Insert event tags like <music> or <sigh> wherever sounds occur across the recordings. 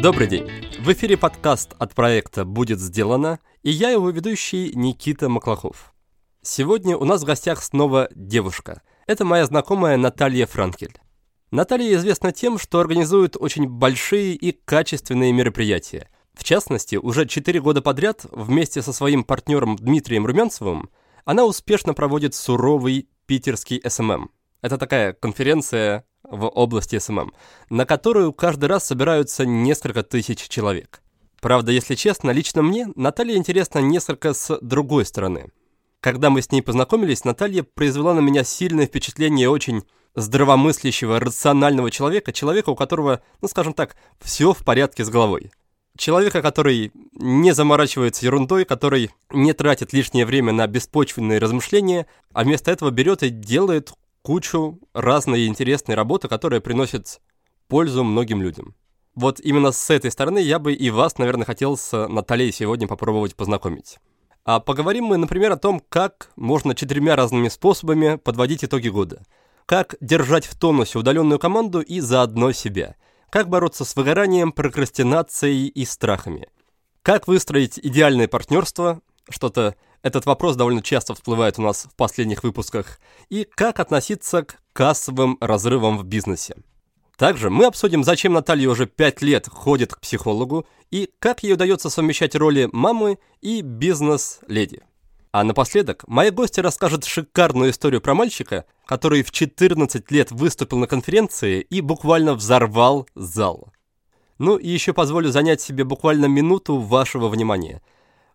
Добрый день! В эфире подкаст от проекта «Будет сделано» и я его ведущий Никита Маклахов. Сегодня у нас в гостях снова девушка. Это моя знакомая Наталья Франкель. Наталья известна тем, что организует очень большие и качественные мероприятия. В частности, уже 4 года подряд вместе со своим партнером Дмитрием Румянцевым она успешно проводит Суровый Питерский SMM. Это такая конференция в области SMM, на которую каждый раз собираются несколько тысяч человек. Правда, если честно, лично мне Наталья интересна несколько с другой стороны. Когда мы с ней познакомились, Наталья произвела на меня сильное впечатление очень здравомыслящего, рационального человека, человека, у которого, ну скажем так, все в порядке с головой. Человека, который не заморачивается ерундой, который не тратит лишнее время на беспочвенные размышления, а вместо этого берет и делает кучу разной интересной работы, которая приносит пользу многим людям. Вот именно с этой стороны я бы и вас, наверное, хотел с Натальей сегодня попробовать познакомить. А поговорим мы, например, о том, как можно четырьмя разными способами подводить итоги года. Как держать в тонусе удаленную команду и заодно себя – как бороться с выгоранием, прокрастинацией и страхами? Как выстроить идеальное партнерство? Что-то этот вопрос довольно часто всплывает у нас в последних выпусках. И как относиться к кассовым разрывам в бизнесе? Также мы обсудим, зачем Наталья уже 5 лет ходит к психологу и как ей удается совмещать роли мамы и бизнес-леди. А напоследок, мои гости расскажут шикарную историю про мальчика, который в 14 лет выступил на конференции и буквально взорвал зал. Ну и еще позволю занять себе буквально минуту вашего внимания.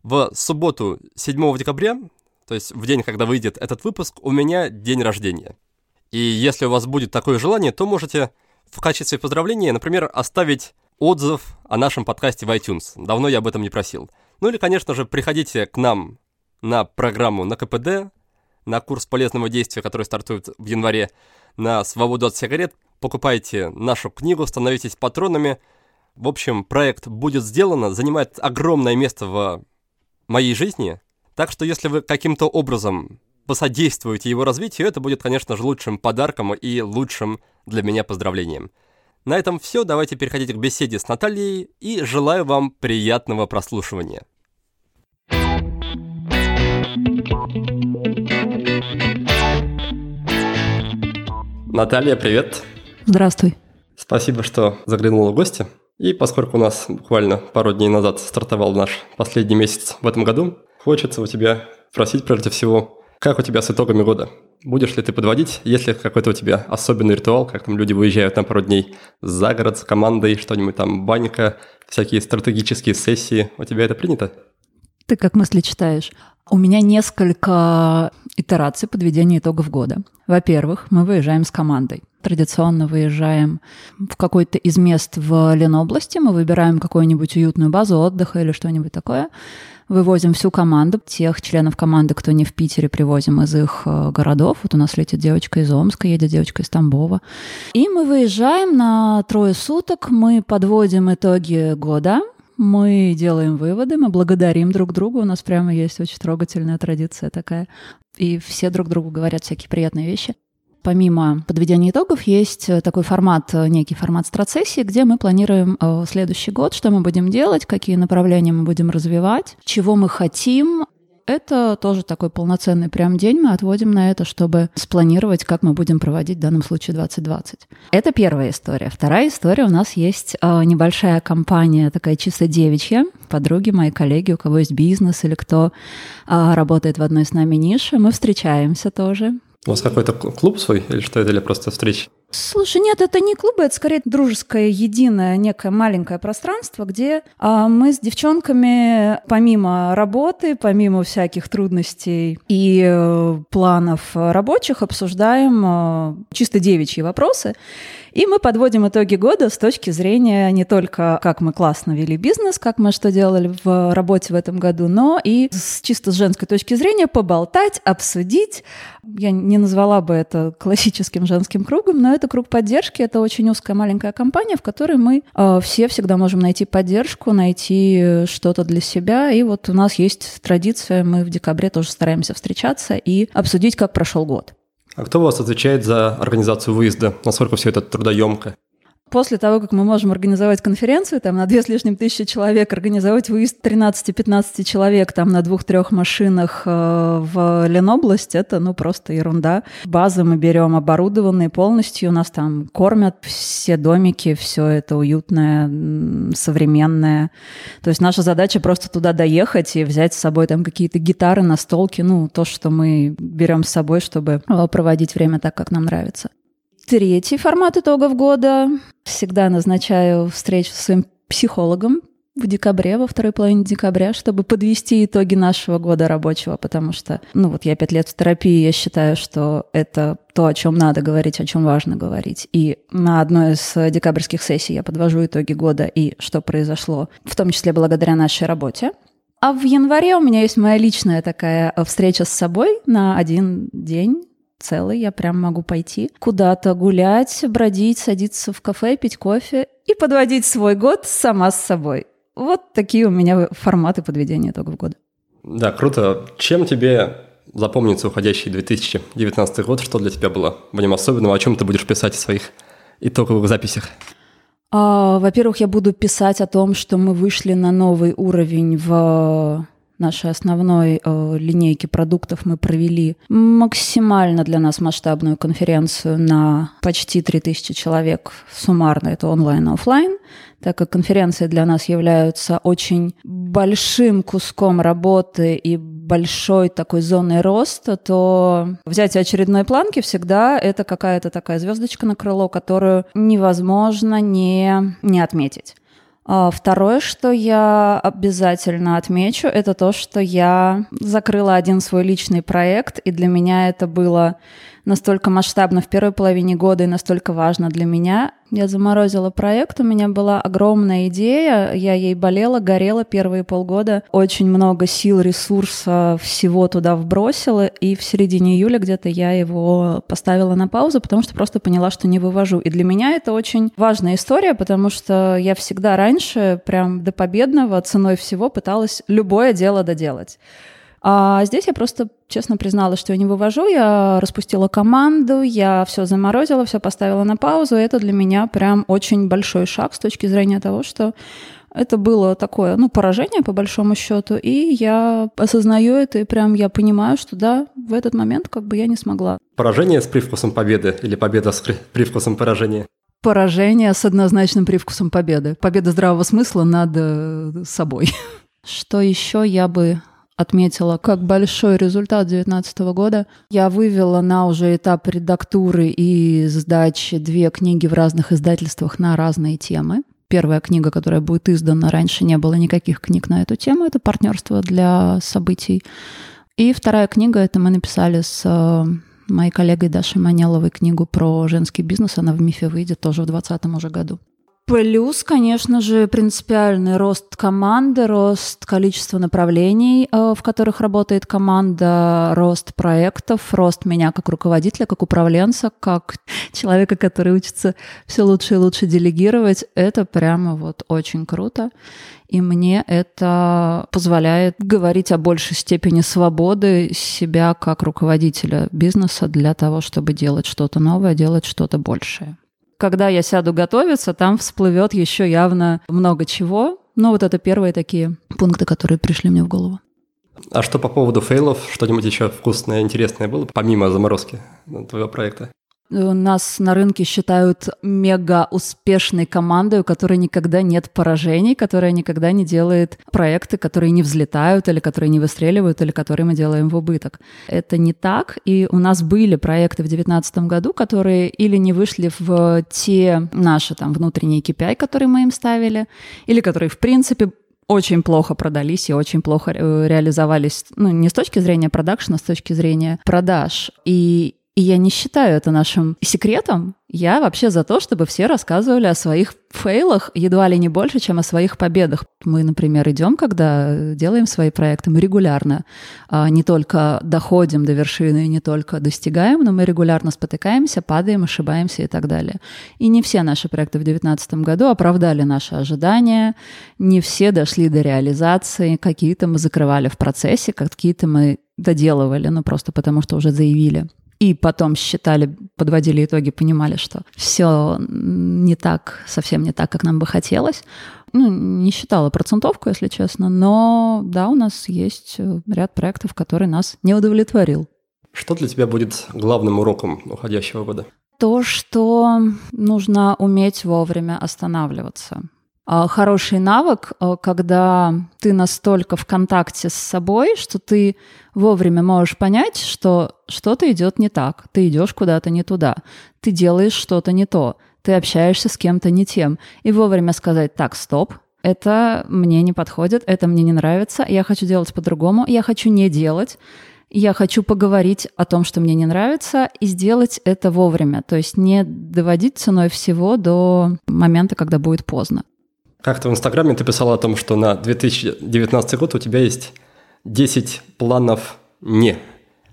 В субботу 7 декабря, то есть в день, когда выйдет этот выпуск, у меня день рождения. И если у вас будет такое желание, то можете в качестве поздравления, например, оставить отзыв о нашем подкасте в iTunes. Давно я об этом не просил. Ну или, конечно же, приходите к нам на программу на КПД, на курс полезного действия, который стартует в январе, на свободу от сигарет. Покупайте нашу книгу, становитесь патронами. В общем, проект «Будет сделано» занимает огромное место в моей жизни. Так что если вы каким-то образом посодействуете его развитию, это будет, конечно же, лучшим подарком и лучшим для меня поздравлением. На этом все, давайте переходить к беседе с Натальей и желаю вам приятного прослушивания. Наталья, привет. Здравствуй. Спасибо, что заглянула в гости. И поскольку у нас буквально пару дней назад стартовал наш последний месяц в этом году, хочется у тебя спросить прежде всего, как у тебя с итогами года? Будешь ли ты подводить? Есть ли какой-то у тебя особенный ритуал, как там люди выезжают на пару дней за город с командой, что-нибудь там, банька, всякие стратегические сессии? У тебя это принято? Ты как мысли читаешь. У меня несколько итераций подведения итогов года. Во-первых, мы выезжаем с командой. Традиционно выезжаем в какой-то из мест в Ленобласти, мы выбираем какую-нибудь уютную базу отдыха или что-нибудь такое, вывозим всю команду, тех членов команды, кто не в Питере, привозим из их э, городов. Вот у нас летит девочка из Омска, едет девочка из Тамбова. И мы выезжаем на трое суток, мы подводим итоги года, мы делаем выводы, мы благодарим друг друга. У нас прямо есть очень трогательная традиция такая. И все друг другу говорят всякие приятные вещи. Помимо подведения итогов есть такой формат, некий формат страцессии, где мы планируем э, следующий год, что мы будем делать, какие направления мы будем развивать, чего мы хотим, это тоже такой полноценный прям день мы отводим на это, чтобы спланировать, как мы будем проводить в данном случае 2020. Это первая история. Вторая история у нас есть э, небольшая компания, такая чисто девичья, подруги, мои коллеги, у кого есть бизнес или кто э, работает в одной с нами нише. Мы встречаемся тоже. У вас какой-то клуб свой или что это, или просто встреча? Слушай, нет, это не клубы, это скорее дружеское, единое, некое маленькое пространство, где а, мы с девчонками, помимо работы, помимо всяких трудностей и э, планов рабочих, обсуждаем э, чисто девичьи вопросы. И мы подводим итоги года с точки зрения не только, как мы классно вели бизнес, как мы что делали в работе в этом году, но и с чисто с женской точки зрения поболтать, обсудить. Я не назвала бы это классическим женским кругом, но это круг поддержки, это очень узкая маленькая компания, в которой мы э, все всегда можем найти поддержку, найти что-то для себя. И вот у нас есть традиция, мы в декабре тоже стараемся встречаться и обсудить, как прошел год. А кто у вас отвечает за организацию выезда? Насколько все это трудоемко? После того, как мы можем организовать конференцию там, на две с лишним тысячи человек, организовать выезд 13-15 человек там, на двух-трех машинах э, в Ленобласть, это ну, просто ерунда. Базы мы берем оборудованные полностью, у нас там кормят все домики, все это уютное, современное. То есть наша задача просто туда доехать и взять с собой там какие-то гитары, настолки, ну, то, что мы берем с собой, чтобы э, проводить время так, как нам нравится. Третий формат итогов года. Всегда назначаю встречу с своим психологом в декабре, во второй половине декабря, чтобы подвести итоги нашего года рабочего, потому что, ну вот я пять лет в терапии, я считаю, что это то, о чем надо говорить, о чем важно говорить. И на одной из декабрьских сессий я подвожу итоги года и что произошло, в том числе благодаря нашей работе. А в январе у меня есть моя личная такая встреча с собой на один день, целый, я прям могу пойти куда-то гулять, бродить, садиться в кафе, пить кофе и подводить свой год сама с собой. Вот такие у меня форматы подведения итогов года. Да, круто. Чем тебе запомнится уходящий 2019 год? Что для тебя было в нем особенного? О чем ты будешь писать в своих итоговых записях? А, во-первых, я буду писать о том, что мы вышли на новый уровень в нашей основной э, линейки продуктов мы провели максимально для нас масштабную конференцию на почти 3000 человек суммарно, это онлайн и офлайн, так как конференции для нас являются очень большим куском работы и большой такой зоной роста, то взятие очередной планки всегда это какая-то такая звездочка на крыло, которую невозможно не, не отметить. А, второе, что я обязательно отмечу, это то, что я закрыла один свой личный проект, и для меня это было настолько масштабно в первой половине года и настолько важно для меня. Я заморозила проект, у меня была огромная идея, я ей болела, горела первые полгода, очень много сил, ресурса, всего туда вбросила, и в середине июля где-то я его поставила на паузу, потому что просто поняла, что не вывожу. И для меня это очень важная история, потому что я всегда раньше прям до победного ценой всего пыталась любое дело доделать. А здесь я просто честно призналась, что я не вывожу, я распустила команду, я все заморозила, все поставила на паузу. И это для меня прям очень большой шаг с точки зрения того, что это было такое, ну, поражение по большому счету, и я осознаю это, и прям я понимаю, что да, в этот момент как бы я не смогла. Поражение с привкусом победы или победа с привкусом поражения? Поражение с однозначным привкусом победы. Победа здравого смысла над э, собой. <laughs> Что еще я бы отметила как большой результат 2019 года. Я вывела на уже этап редактуры и сдачи две книги в разных издательствах на разные темы. Первая книга, которая будет издана, раньше не было никаких книг на эту тему, это «Партнерство для событий». И вторая книга, это мы написали с э, моей коллегой Дашей Манеловой книгу про женский бизнес. Она в МИФе выйдет тоже в 2020 уже году. Плюс, конечно же, принципиальный рост команды, рост количества направлений, э, в которых работает команда, рост проектов, рост меня как руководителя, как управленца, как человека, который учится все лучше и лучше делегировать. Это прямо вот очень круто. И мне это позволяет говорить о большей степени свободы себя как руководителя бизнеса для того, чтобы делать что-то новое, делать что-то большее когда я сяду готовиться, там всплывет еще явно много чего. Но вот это первые такие пункты, которые пришли мне в голову. А что по поводу фейлов? Что-нибудь еще вкусное, интересное было, помимо заморозки твоего проекта? Нас на рынке считают мега успешной командой, у которой никогда нет поражений, которая никогда не делает проекты, которые не взлетают или которые не выстреливают, или которые мы делаем в убыток. Это не так, и у нас были проекты в 2019 году, которые или не вышли в те наши там внутренние KPI, которые мы им ставили, или которые в принципе очень плохо продались и очень плохо э, реализовались, ну, не с точки зрения продакшена, а с точки зрения продаж. И и я не считаю это нашим секретом. Я вообще за то, чтобы все рассказывали о своих фейлах едва ли не больше, чем о своих победах. Мы, например, идем, когда делаем свои проекты, мы регулярно а, не только доходим до вершины, не только достигаем, но мы регулярно спотыкаемся, падаем, ошибаемся и так далее. И не все наши проекты в 2019 году оправдали наши ожидания, не все дошли до реализации, какие-то мы закрывали в процессе, какие-то мы доделывали, ну просто потому что уже заявили и потом считали, подводили итоги, понимали, что все не так, совсем не так, как нам бы хотелось. Ну, не считала процентовку, если честно, но да, у нас есть э, ряд проектов, который нас не удовлетворил. Что для тебя будет главным уроком уходящего года? То, что нужно уметь вовремя останавливаться. А, хороший навык, а, когда ты настолько в контакте с собой, что ты вовремя можешь понять, что что-то идет не так, ты идешь куда-то не туда, ты делаешь что-то не то, ты общаешься с кем-то не тем, и вовремя сказать «так, стоп», это мне не подходит, это мне не нравится, я хочу делать по-другому, я хочу не делать, я хочу поговорить о том, что мне не нравится, и сделать это вовремя, то есть не доводить ценой всего до момента, когда будет поздно. Как-то в Инстаграме ты писала о том, что на 2019 год у тебя есть 10 планов «не».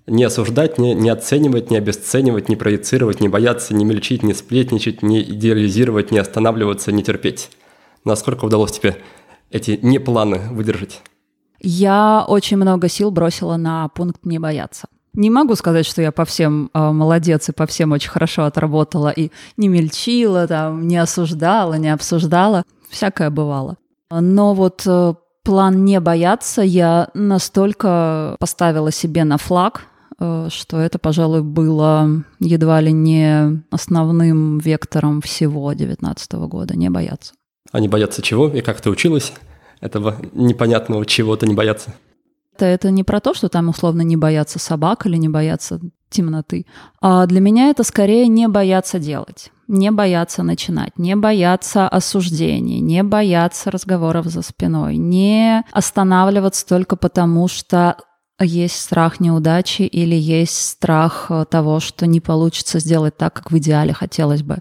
Не осуждать, не, не оценивать, не обесценивать, не проецировать, не бояться, не мельчить, не сплетничать, не идеализировать, не останавливаться, не терпеть. Насколько удалось тебе эти не планы выдержать? Я очень много сил бросила на пункт «не бояться». Не могу сказать, что я по всем э, молодец и по всем очень хорошо отработала и не мельчила, там, не осуждала, не обсуждала всякое бывало. Но вот э, план не бояться я настолько поставила себе на флаг, э, что это, пожалуй, было едва ли не основным вектором всего 2019 года, не бояться. А не бояться чего? И как ты училась этого непонятного чего-то не бояться? Это, это не про то, что там условно не бояться собак или не бояться темноты. А для меня это скорее не бояться делать не бояться начинать, не бояться осуждений, не бояться разговоров за спиной, не останавливаться только потому, что есть страх неудачи или есть страх э, того, что не получится сделать так, как в идеале хотелось бы.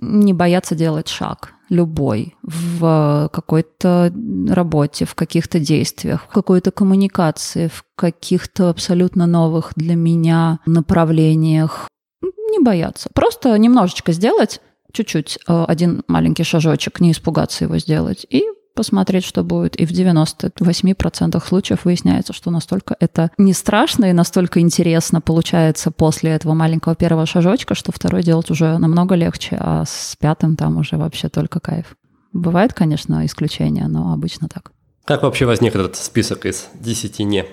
Не бояться делать шаг, любой, в какой-то работе, в каких-то действиях, в какой-то коммуникации, в каких-то абсолютно новых для меня направлениях, не бояться. Просто немножечко сделать, чуть-чуть, э, один маленький шажочек, не испугаться его сделать, и посмотреть, что будет. И в 98% случаев выясняется, что настолько это не страшно и настолько интересно получается после этого маленького первого шажочка, что второй делать уже намного легче, а с пятым там уже вообще только кайф. Бывает, конечно, исключения, но обычно так. Как вообще возник этот список из 10 «не»?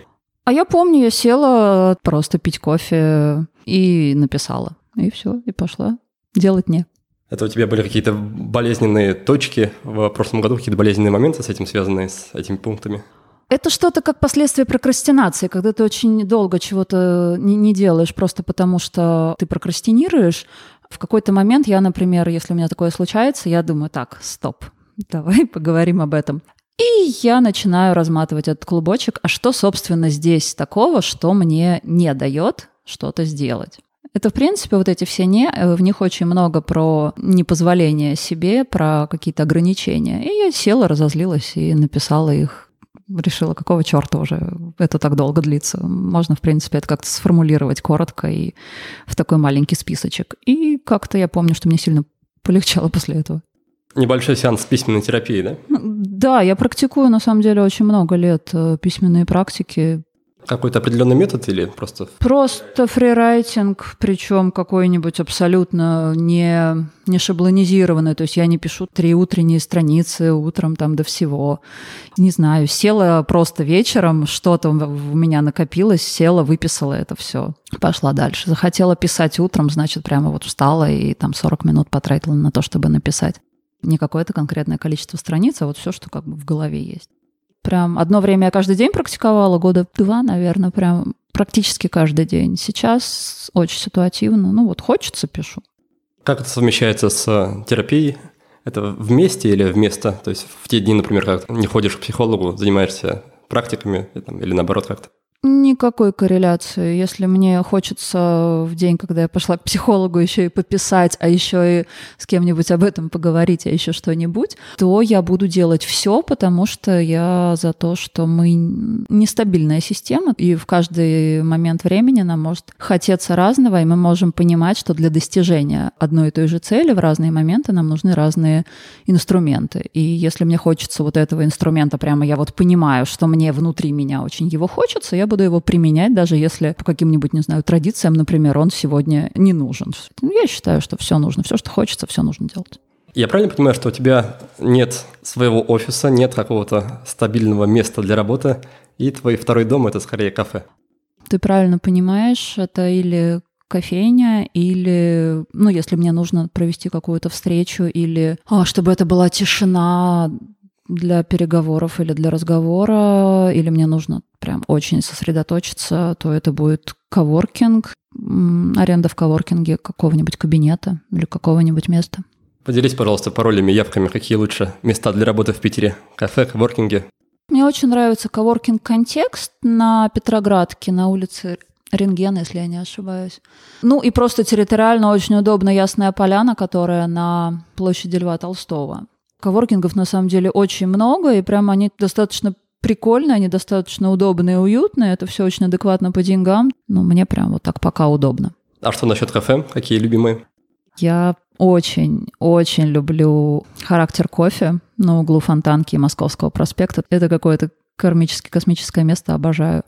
А я помню, я села просто пить кофе и написала. И все, и пошла делать не. Это у тебя были какие-то болезненные точки в прошлом году, какие-то болезненные моменты с этим связанные, с этими пунктами? Это что-то как последствие прокрастинации, когда ты очень долго чего-то не, не делаешь просто потому, что ты прокрастинируешь. В какой-то момент я, например, если у меня такое случается, я думаю, так, стоп, давай <laughs> поговорим об этом. И я начинаю разматывать этот клубочек, а что, собственно, здесь такого, что мне не дает что-то сделать. Это, в принципе, вот эти все «не», э, в них очень много про непозволение себе, про какие-то ограничения. И я села, разозлилась и написала их. Решила, какого черта уже это так долго длится. Можно, в принципе, это как-то сформулировать коротко и в такой маленький списочек. И как-то я помню, что мне сильно полегчало после этого. Небольшой сеанс письменной терапии, да? Да, я практикую, на самом деле, очень много лет э, письменные практики. Какой-то определенный метод или просто? Просто фрирайтинг, причем какой-нибудь абсолютно не, не шаблонизированный. То есть я не пишу три утренние страницы утром там до всего. Не знаю, села просто вечером, что-то у меня накопилось, села, выписала это все. Пошла дальше. Захотела писать утром, значит, прямо вот встала и там 40 минут потратила на то, чтобы написать. Не какое-то конкретное количество страниц, а вот все, что как бы в голове есть. Прям одно время я каждый день практиковала, года два, наверное, прям практически каждый день. Сейчас очень ситуативно. Ну вот хочется, пишу. Как это совмещается с э, терапией? Это вместе или вместо? То есть в те дни, например, как не ходишь к психологу, занимаешься практиками или наоборот как-то? Никакой корреляции. Если мне хочется в день, когда я пошла к психологу, еще и пописать, а еще и с кем-нибудь об этом поговорить, а еще что-нибудь, то я буду делать все, потому что я за то, что мы нестабильная система, и в каждый момент времени нам может хотеться разного, и мы можем понимать, что для достижения одной и той же цели в разные моменты нам нужны разные инструменты. И если мне хочется вот этого инструмента, прямо я вот понимаю, что мне внутри меня очень его хочется, я я буду его применять, даже если по каким-нибудь, не знаю, традициям, например, он сегодня не нужен. Я считаю, что все нужно, все, что хочется, все нужно делать. Я правильно понимаю, что у тебя нет своего офиса, нет какого-то стабильного места для работы, и твой второй дом – это скорее кафе? Ты правильно понимаешь, это или кофейня, или, ну, если мне нужно провести какую-то встречу, или а, чтобы это была тишина для переговоров или для разговора, или мне нужно прям очень сосредоточиться, то это будет коворкинг, аренда в коворкинге какого-нибудь кабинета или какого-нибудь места. Поделись, пожалуйста, паролями, явками, какие лучше места для работы в Питере? Кафе, коворкинги? Мне очень нравится коворкинг-контекст на Петроградке, на улице Рентген, если я не ошибаюсь. Ну и просто территориально очень удобно Ясная Поляна, которая на площади Льва Толстого. Коворкингов на самом деле очень много, и прямо они достаточно прикольные, они достаточно удобные и уютные. Это все очень адекватно по деньгам. Но мне прям вот так пока удобно. А что насчет кафе? Какие любимые? Я очень-очень люблю характер кофе на углу Фонтанки и Московского проспекта. Это какое-то кармически космическое место, обожаю.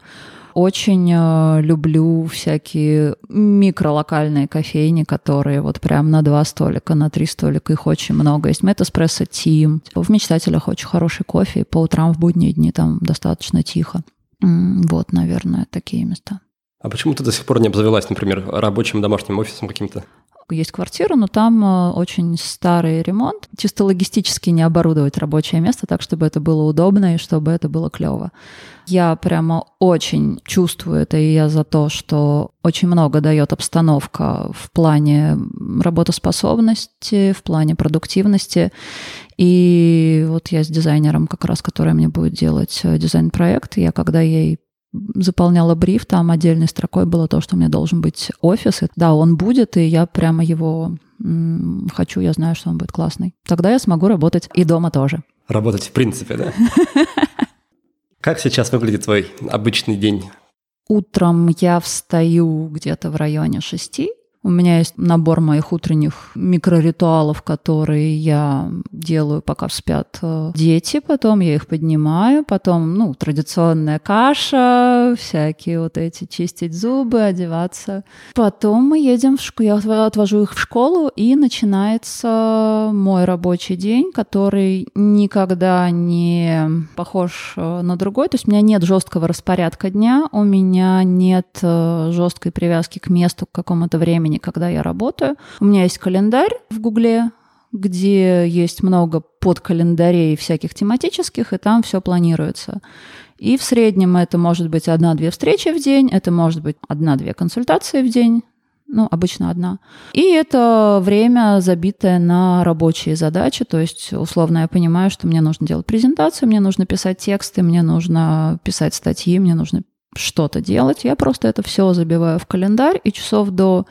Очень э, люблю всякие микролокальные кофейни, которые вот прям на два столика, на три столика, их очень много. Есть Метаспрессо Тим. В Мечтателях очень хороший кофе, по утрам в будние дни там достаточно тихо. Вот, наверное, такие места. А почему ты до сих пор не обзавелась, например, рабочим домашним офисом каким-то? Есть квартира, но там э, очень старый ремонт. Чисто логистически не оборудовать рабочее место так, чтобы это было удобно и чтобы это было клево. Я прямо очень чувствую это, и я за то, что очень много дает обстановка в плане работоспособности, в плане продуктивности. И вот я с дизайнером как раз, который мне будет делать э, дизайн-проект, я когда ей заполняла бриф, там отдельной строкой было то, что у меня должен быть офис. И, да, он будет, и я прямо его м- хочу, я знаю, что он будет классный. Тогда я смогу работать и дома тоже. Работать в принципе, да? <laughs> Как сейчас выглядит твой обычный день? Утром я встаю где-то в районе шести, у меня есть набор моих утренних микроритуалов, которые я делаю, пока спят э, дети. Потом я их поднимаю. Потом, ну, традиционная каша, всякие вот эти чистить зубы, одеваться. Потом мы едем в школу, я отвожу их в школу, и начинается мой рабочий день, который никогда не похож э, на другой. То есть у меня нет жесткого распорядка дня, у меня нет э, жесткой привязки к месту, к какому-то времени времени, когда я работаю. У меня есть календарь в Гугле, где есть много подкалендарей всяких тематических, и там все планируется. И в среднем это может быть одна-две встречи в день, это может быть одна-две консультации в день, ну, обычно одна. И это время, забитое на рабочие задачи, то есть, условно, я понимаю, что мне нужно делать презентацию, мне нужно писать тексты, мне нужно писать статьи, мне нужно что-то делать. Я просто это все забиваю в календарь, и часов до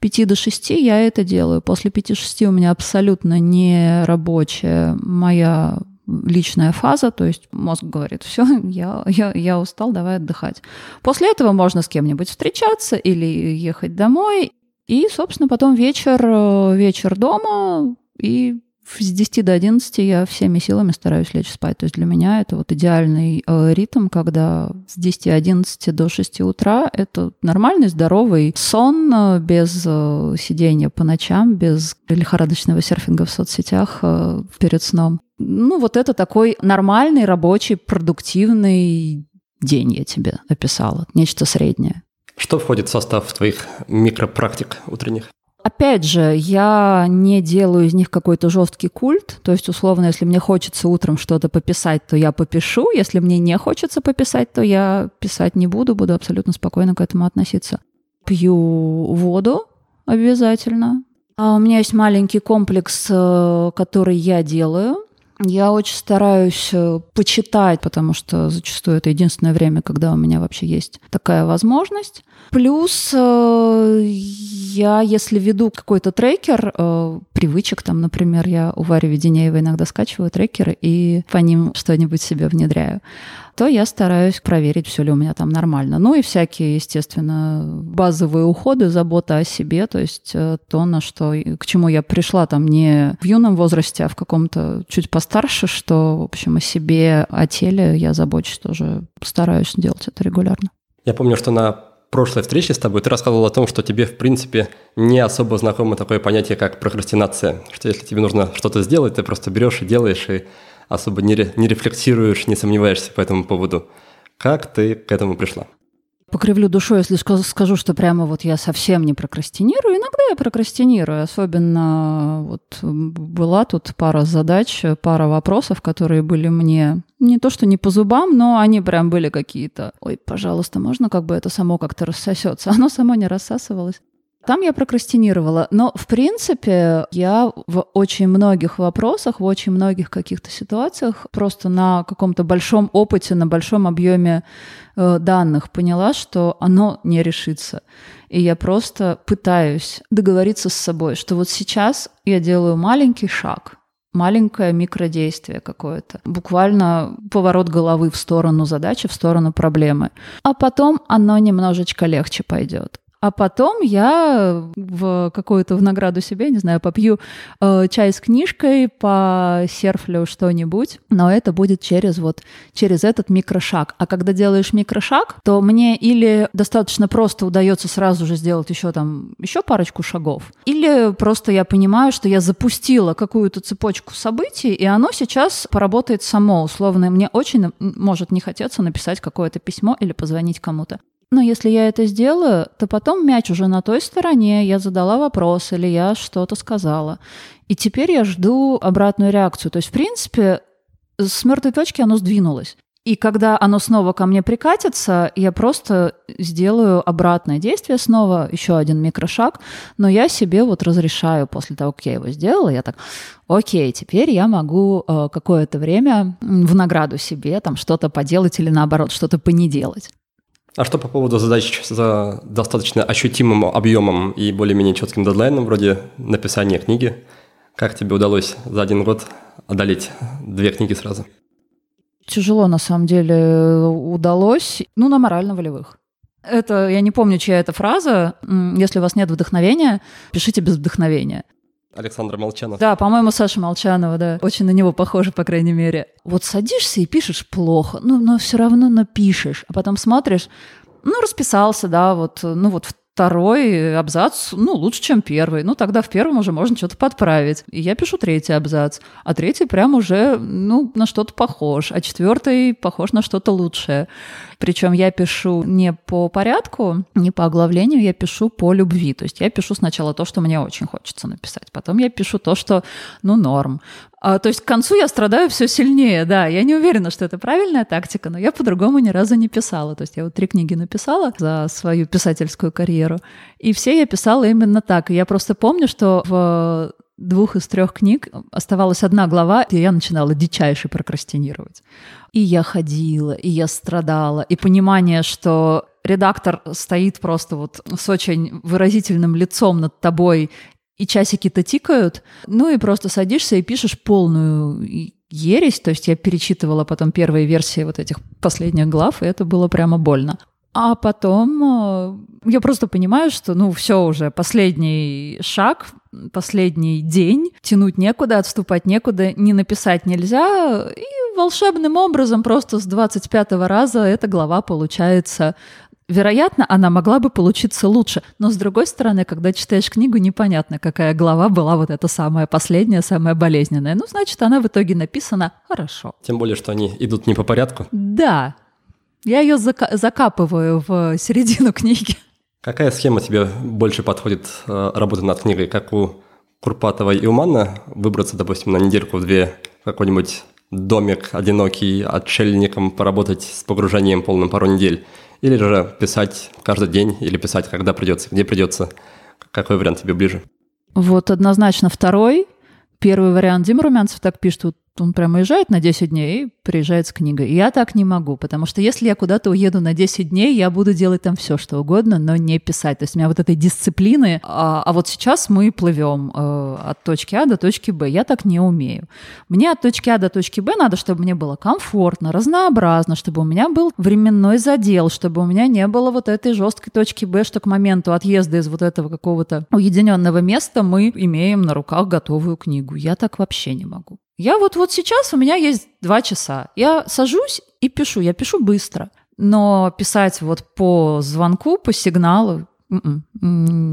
5 до 6 я это делаю. После 5-6 у меня абсолютно не рабочая моя личная фаза, то есть мозг говорит, все, я, я, я устал, давай отдыхать. После этого можно с кем-нибудь встречаться или ехать домой, и, собственно, потом вечер, э, вечер дома, и с 10 до 11 я всеми силами стараюсь лечь спать. То есть для меня это вот идеальный э, ритм, когда с 10-11 до 6 утра это нормальный, здоровый сон э, без э, сидения по ночам, без лихорадочного серфинга в соцсетях э, перед сном. Ну, вот это такой нормальный, рабочий, продуктивный день я тебе описала. Нечто среднее. Что входит в состав твоих микропрактик утренних? Опять же, я не делаю из них какой-то жесткий культ. То есть, условно, если мне хочется утром что-то пописать, то я попишу. Если мне не хочется пописать, то я писать не буду, буду абсолютно спокойно к этому относиться. Пью воду обязательно. А у меня есть маленький комплекс, э, который я делаю. Я очень стараюсь э, почитать, потому что зачастую это единственное время, когда у меня вообще есть такая возможность. Плюс э, я, если веду какой-то трекер, э, привычек там, например, я у Вари Веденеева иногда скачиваю трекеры и по ним что-нибудь себе внедряю, то я стараюсь проверить, все ли у меня там нормально. Ну и всякие, естественно, базовые уходы, забота о себе, то есть э, то, на что, к чему я пришла там не в юном возрасте, а в каком-то чуть постарше, что, в общем, о себе, о теле я забочусь тоже, стараюсь делать это регулярно. Я помню, что на прошлой встрече с тобой ты рассказывал о том, что тебе, в принципе, не особо знакомо такое понятие, как прокрастинация. Что если тебе нужно что-то сделать, ты просто берешь и делаешь, и особо не, не рефлексируешь, не сомневаешься по этому поводу. Как ты к этому пришла? Покривлю душой, если скажу, что прямо вот я совсем не прокрастинирую. Иногда я прокрастинирую. Особенно вот была тут пара задач, пара вопросов, которые были мне не то, что не по зубам, но они прям были какие-то. Ой, пожалуйста, можно как бы это само как-то рассосется? <laughs> Оно само не рассасывалось. Там я прокрастинировала. Но, в принципе, я в очень многих вопросах, в очень многих каких-то ситуациях просто на каком-то большом опыте, на большом объеме э, данных поняла, что оно не решится. И я просто пытаюсь договориться с собой, что вот сейчас я делаю маленький шаг, маленькое микродействие какое-то. Буквально поворот головы в сторону задачи, в сторону проблемы. А потом оно немножечко легче пойдет. А потом я в какую-то в награду себе, не знаю, попью э, чай с книжкой, посерфлю что-нибудь, но это будет через вот через этот микрошаг. А когда делаешь микрошаг, то мне или достаточно просто удается сразу же сделать еще там еще парочку шагов, или просто я понимаю, что я запустила какую-то цепочку событий, и оно сейчас поработает само условно. Мне очень может не хотеться написать какое-то письмо или позвонить кому-то. Но если я это сделаю, то потом мяч уже на той стороне, я задала вопрос или я что-то сказала. И теперь я жду обратную реакцию. То есть, в принципе, с мертвой точки оно сдвинулось. И когда оно снова ко мне прикатится, я просто сделаю обратное действие снова, еще один микрошаг, но я себе вот разрешаю после того, как я его сделала, я так, окей, теперь я могу э, какое-то время в награду себе там что-то поделать или наоборот что-то понеделать. А что по поводу задач за достаточно ощутимым объемом и более-менее четким дедлайном, вроде написания книги? Как тебе удалось за один год одолеть две книги сразу? Тяжело, на самом деле, удалось. Ну, на морально-волевых. Это, я не помню, чья это фраза. Если у вас нет вдохновения, пишите без вдохновения. Александр Молчанов. Да, по-моему, Саша Молчанова, да. Очень на него похоже, по крайней мере. Вот садишься и пишешь плохо, ну, но все равно напишешь. А потом смотришь, ну, расписался, да, вот, ну, вот второй абзац, ну, лучше, чем первый. Ну, тогда в первом уже можно что-то подправить. И я пишу третий абзац. А третий прям уже, ну, на что-то похож. А четвертый похож на что-то лучшее. Причем я пишу не по порядку, не по оглавлению, я пишу по любви. То есть я пишу сначала то, что мне очень хочется написать. Потом я пишу то, что, ну, норм. А, то есть к концу я страдаю все сильнее, да. Я не уверена, что это правильная тактика, но я по-другому ни разу не писала. То есть я вот три книги написала за свою писательскую карьеру, и все я писала именно так. И я просто помню, что в двух из трех книг оставалась одна глава, и я начинала дичайше прокрастинировать. И я ходила, и я страдала, и понимание, что редактор стоит просто вот с очень выразительным лицом над тобой, и часики-то тикают, ну и просто садишься и пишешь полную ересь, то есть я перечитывала потом первые версии вот этих последних глав, и это было прямо больно. А потом э, я просто понимаю, что, ну, все уже, последний шаг, последний день, тянуть некуда, отступать некуда, не написать нельзя, и волшебным образом просто с 25 раза эта глава получается Вероятно, она могла бы получиться лучше, но с другой стороны, когда читаешь книгу, непонятно, какая глава была вот эта самая последняя, самая болезненная. Ну, значит, она в итоге написана хорошо. Тем более, что они идут не по порядку. Да. Я ее зака- закапываю в середину <laughs> книги. Какая схема тебе больше подходит э, работы над книгой? Как у Курпатова и Умана выбраться, допустим, на недельку-две в какой-нибудь домик одинокий отшельником, поработать с погружением полным пару недель? Или же писать каждый день, или писать, когда придется, где придется? Какой вариант тебе ближе? Вот однозначно второй. Первый вариант Дима Румянцев так пишет, вот он прямо уезжает на 10 дней и приезжает с книгой. И я так не могу, потому что если я куда-то уеду на 10 дней, я буду делать там все, что угодно, но не писать. То есть у меня вот этой дисциплины, а, а вот сейчас мы плывем э, от точки А до точки Б. Я так не умею. Мне от точки А до точки Б надо, чтобы мне было комфортно, разнообразно, чтобы у меня был временной задел, чтобы у меня не было вот этой жесткой точки Б, что к моменту отъезда из вот этого какого-то уединенного места мы имеем на руках готовую книгу. Я так вообще не могу. Я вот, вот сейчас у меня есть два часа. Я сажусь и пишу. Я пишу быстро. Но писать вот по звонку, по сигналу м-м,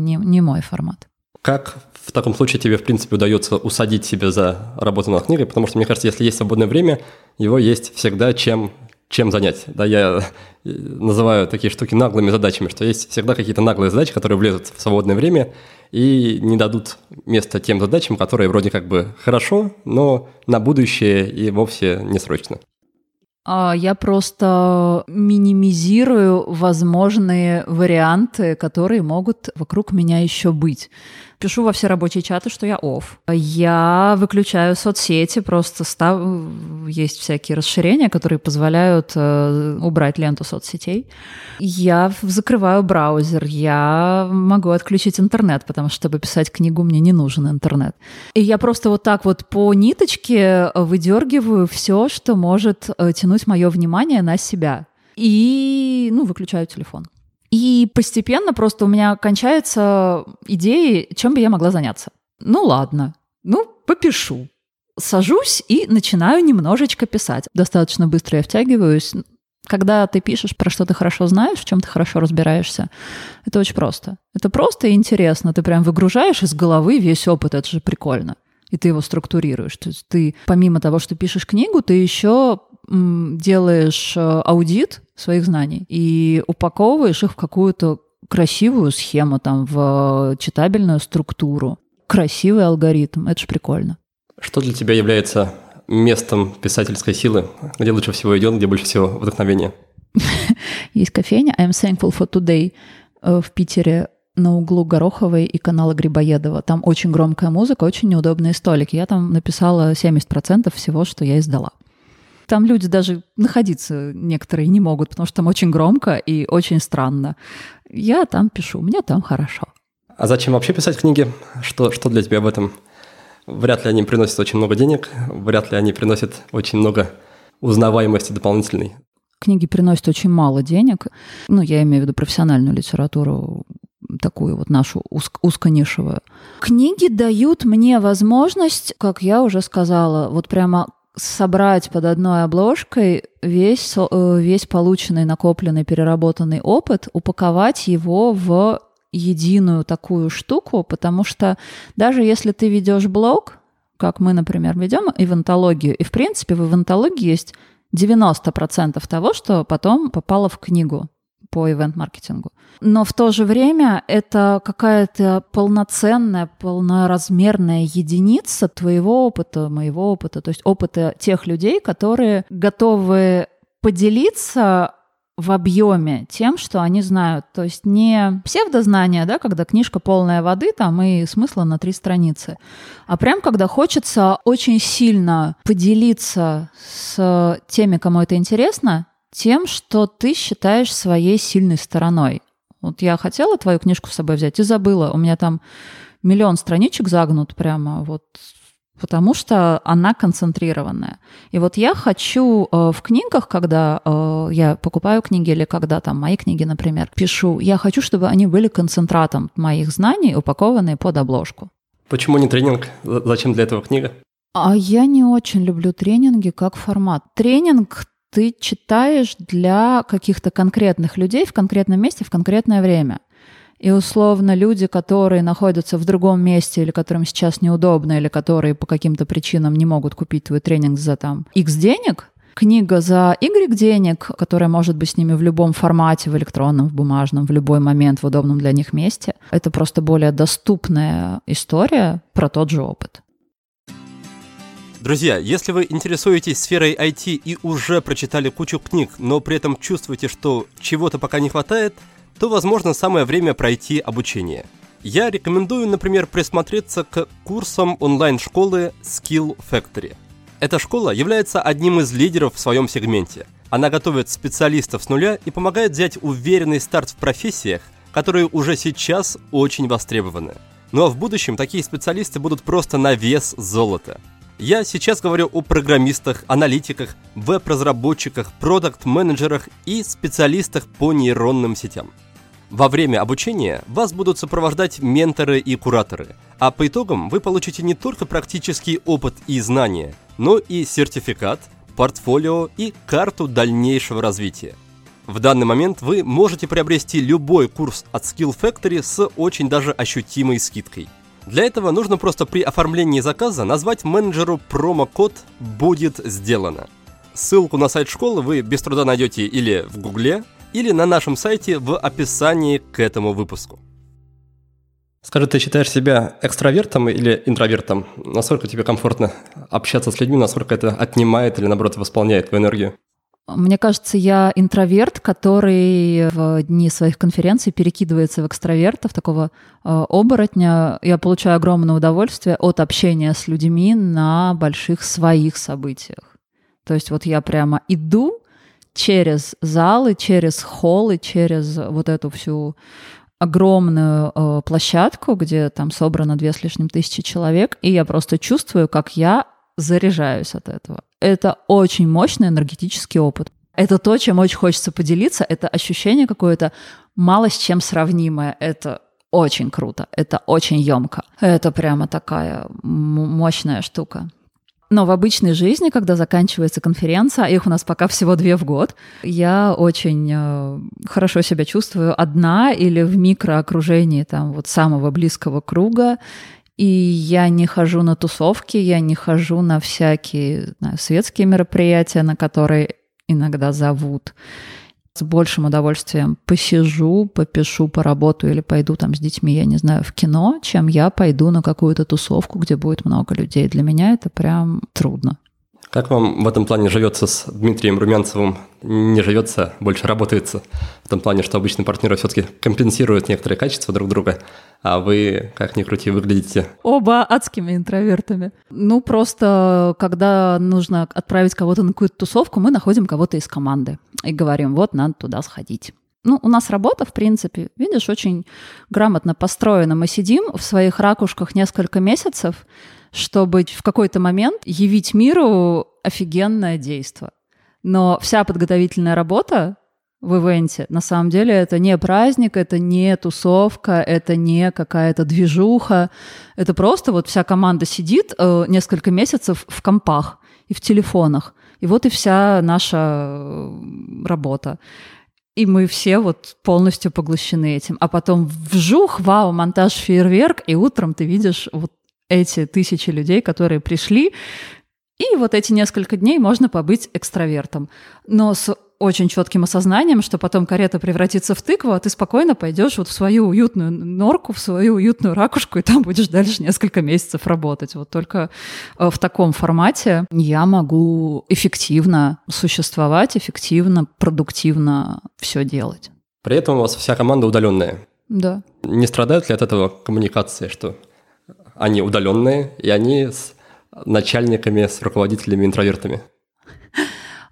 не, не мой формат. Как в таком случае тебе, в принципе, удается усадить себя за работу над книгой? Потому что, мне кажется, если есть свободное время, его есть всегда чем, чем занять. Да, я э, называю такие штуки наглыми задачами, что есть всегда какие-то наглые задачи, которые влезут в свободное время и не дадут места тем задачам, которые вроде как бы хорошо, но на будущее и вовсе не срочно. А, я просто минимизирую возможные варианты, которые могут вокруг меня еще быть пишу во все рабочие чаты, что я оф. Я выключаю соцсети, просто став... есть всякие расширения, которые позволяют э, убрать ленту соцсетей. Я закрываю браузер, я могу отключить интернет, потому что, чтобы писать книгу, мне не нужен интернет. И я просто вот так вот по ниточке выдергиваю все, что может э, тянуть мое внимание на себя. И, ну, выключаю телефон. И постепенно просто у меня кончаются идеи, чем бы я могла заняться. Ну ладно, ну попишу. Сажусь и начинаю немножечко писать. Достаточно быстро я втягиваюсь. Когда ты пишешь про что ты хорошо знаешь, в чем ты хорошо разбираешься, это очень просто. Это просто и интересно. Ты прям выгружаешь из головы весь опыт, это же прикольно. И ты его структурируешь. То есть ты, помимо того, что пишешь книгу, ты еще делаешь э, аудит своих знаний и упаковываешь их в какую-то красивую схему, там, в читабельную структуру. Красивый алгоритм. Это же прикольно. Что для тебя является местом писательской силы? Где лучше всего идет, где больше всего вдохновения? <laughs> Есть кофейня I'm Thankful for Today э, в Питере на углу Гороховой и канала Грибоедова. Там очень громкая музыка, очень неудобные столики. Я там написала 70% всего, что я издала. Там люди даже находиться некоторые не могут, потому что там очень громко и очень странно. Я там пишу, мне там хорошо. А зачем вообще писать книги? Что, что для тебя в этом? Вряд ли они приносят очень много денег, вряд ли они приносят очень много узнаваемости дополнительной. Книги приносят очень мало денег. Ну, я имею в виду профессиональную литературу, такую вот нашу уз- узконишевую. Книги дают мне возможность, как я уже сказала, вот прямо собрать под одной обложкой весь, э, весь полученный, накопленный, переработанный опыт, упаковать его в единую такую штуку, потому что даже если ты ведешь блог, как мы, например, ведем ивентологию, и в принципе в ивентологии есть 90% того, что потом попало в книгу по ивент-маркетингу. Но в то же время это какая-то полноценная, полноразмерная единица твоего опыта, моего опыта, то есть опыта тех людей, которые готовы поделиться в объеме тем, что они знают. То есть не псевдознание, да, когда книжка полная воды там и смысла на три страницы, а прям когда хочется очень сильно поделиться с теми, кому это интересно, тем, что ты считаешь своей сильной стороной. Вот я хотела твою книжку с собой взять и забыла. У меня там миллион страничек загнут прямо вот потому что она концентрированная. И вот я хочу э, в книгах, когда э, я покупаю книги или когда там мои книги, например, пишу, я хочу, чтобы они были концентратом моих знаний, упакованные под обложку. Почему не тренинг? Зачем для этого книга? А я не очень люблю тренинги как формат. Тренинг ты читаешь для каких-то конкретных людей в конкретном месте в конкретное время. И условно люди, которые находятся в другом месте или которым сейчас неудобно, или которые по каким-то причинам не могут купить твой тренинг за там X денег, книга за Y денег, которая может быть с ними в любом формате, в электронном, в бумажном, в любой момент, в удобном для них месте. Это просто более доступная история про тот же опыт. Друзья, если вы интересуетесь сферой IT и уже прочитали кучу книг, но при этом чувствуете, что чего-то пока не хватает, то, возможно, самое время пройти обучение. Я рекомендую, например, присмотреться к курсам онлайн-школы Skill Factory. Эта школа является одним из лидеров в своем сегменте. Она готовит специалистов с нуля и помогает взять уверенный старт в профессиях, которые уже сейчас очень востребованы. Ну а в будущем такие специалисты будут просто на вес золота – я сейчас говорю о программистах, аналитиках, веб-разработчиках, продукт-менеджерах и специалистах по нейронным сетям. Во время обучения вас будут сопровождать менторы и кураторы, а по итогам вы получите не только практический опыт и знания, но и сертификат, портфолио и карту дальнейшего развития. В данный момент вы можете приобрести любой курс от Skill Factory с очень даже ощутимой скидкой. Для этого нужно просто при оформлении заказа назвать менеджеру промокод «Будет сделано». Ссылку на сайт школы вы без труда найдете или в Гугле, или на нашем сайте в описании к этому выпуску. Скажи, ты считаешь себя экстравертом или интровертом? Насколько тебе комфортно общаться с людьми, насколько это отнимает или, наоборот, восполняет твою энергию? Мне кажется, я интроверт, который в дни своих конференций перекидывается в экстравертов, такого э, оборотня. Я получаю огромное удовольствие от общения с людьми на больших своих событиях. То есть вот я прямо иду через залы, через холлы, через вот эту всю огромную э, площадку, где там собрано две с лишним тысячи человек, и я просто чувствую, как я заряжаюсь от этого. Это очень мощный энергетический опыт. Это то, чем очень хочется поделиться. Это ощущение какое-то мало с чем сравнимое. Это очень круто, это очень емко. Это прямо такая мощная штука. Но в обычной жизни, когда заканчивается конференция, их у нас пока всего две в год, я очень э, хорошо себя чувствую одна или в микроокружении там вот самого близкого круга. И я не хожу на тусовки, я не хожу на всякие знаю, светские мероприятия, на которые иногда зовут с большим удовольствием посижу, попишу, поработаю или пойду там с детьми, я не знаю, в кино, чем я пойду на какую-то тусовку, где будет много людей. Для меня это прям трудно. Как вам в этом плане живется с Дмитрием Румянцевым? Не живется, больше работается. В том плане, что обычно партнеры все-таки компенсируют некоторые качества друг друга, а вы, как ни крути, выглядите... Оба адскими интровертами. Ну, просто, когда нужно отправить кого-то на какую-то тусовку, мы находим кого-то из команды и говорим, вот, надо туда сходить. Ну, у нас работа, в принципе, видишь, очень грамотно построена. Мы сидим в своих ракушках несколько месяцев, чтобы в какой-то момент явить миру офигенное действие. Но вся подготовительная работа в ивенте, на самом деле, это не праздник, это не тусовка, это не какая-то движуха. Это просто вот вся команда сидит э, несколько месяцев в компах и в телефонах. И вот и вся наша э, работа. И мы все вот полностью поглощены этим. А потом вжух, вау, монтаж, фейерверк, и утром ты видишь вот эти тысячи людей, которые пришли, и вот эти несколько дней можно побыть экстравертом. Но с очень четким осознанием, что потом карета превратится в тыкву, а ты спокойно пойдешь вот в свою уютную норку, в свою уютную ракушку, и там будешь дальше несколько месяцев работать. Вот только э, в таком формате я могу эффективно существовать, эффективно, продуктивно все делать. При этом у вас вся команда удаленная. Да. Не страдают ли от этого коммуникации, что они удаленные, и они с начальниками, с руководителями, интровертами. <laughs>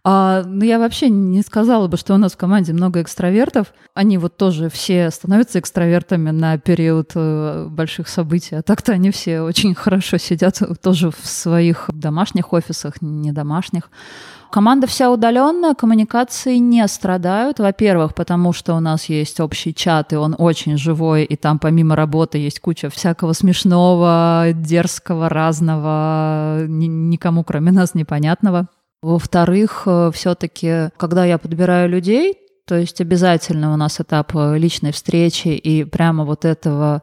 А, ну, я вообще не сказала бы, что у нас в команде много экстравертов. Они вот тоже все становятся экстравертами на период э, больших событий. А так-то они все очень хорошо сидят тоже в своих домашних офисах, не домашних. Команда вся удаленная, коммуникации не страдают. Во-первых, потому что у нас есть общий чат, и он очень живой, и там помимо работы есть куча всякого смешного, дерзкого, разного, никому кроме нас непонятного. Во-вторых, э, все-таки, когда я подбираю людей, то есть обязательно у нас этап э, личной встречи и прямо вот этого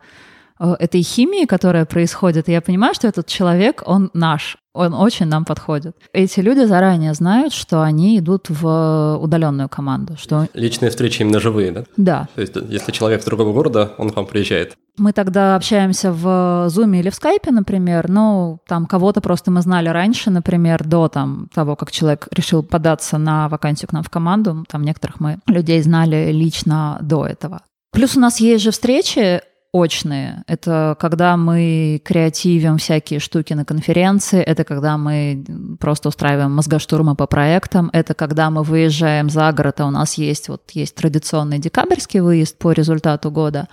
Э, этой химии, которая происходит, я понимаю, что этот человек, он наш, он очень нам подходит. Эти люди заранее знают, что они идут в удаленную команду. Что... Личные встречи именно живые, да? Да. То есть если человек с другого города, он к вам приезжает. Мы тогда общаемся в Zoom или в Skype, например, ну, там кого-то просто мы знали раньше, например, до там, того, как человек решил податься на вакансию к нам в команду, там некоторых мы людей знали лично до этого. Плюс у нас есть же встречи очные. Это когда мы креативим всякие штуки на конференции, это когда мы просто устраиваем мозгоштурмы по проектам, это когда мы выезжаем за город, а у нас есть вот есть традиционный декабрьский выезд по результату года,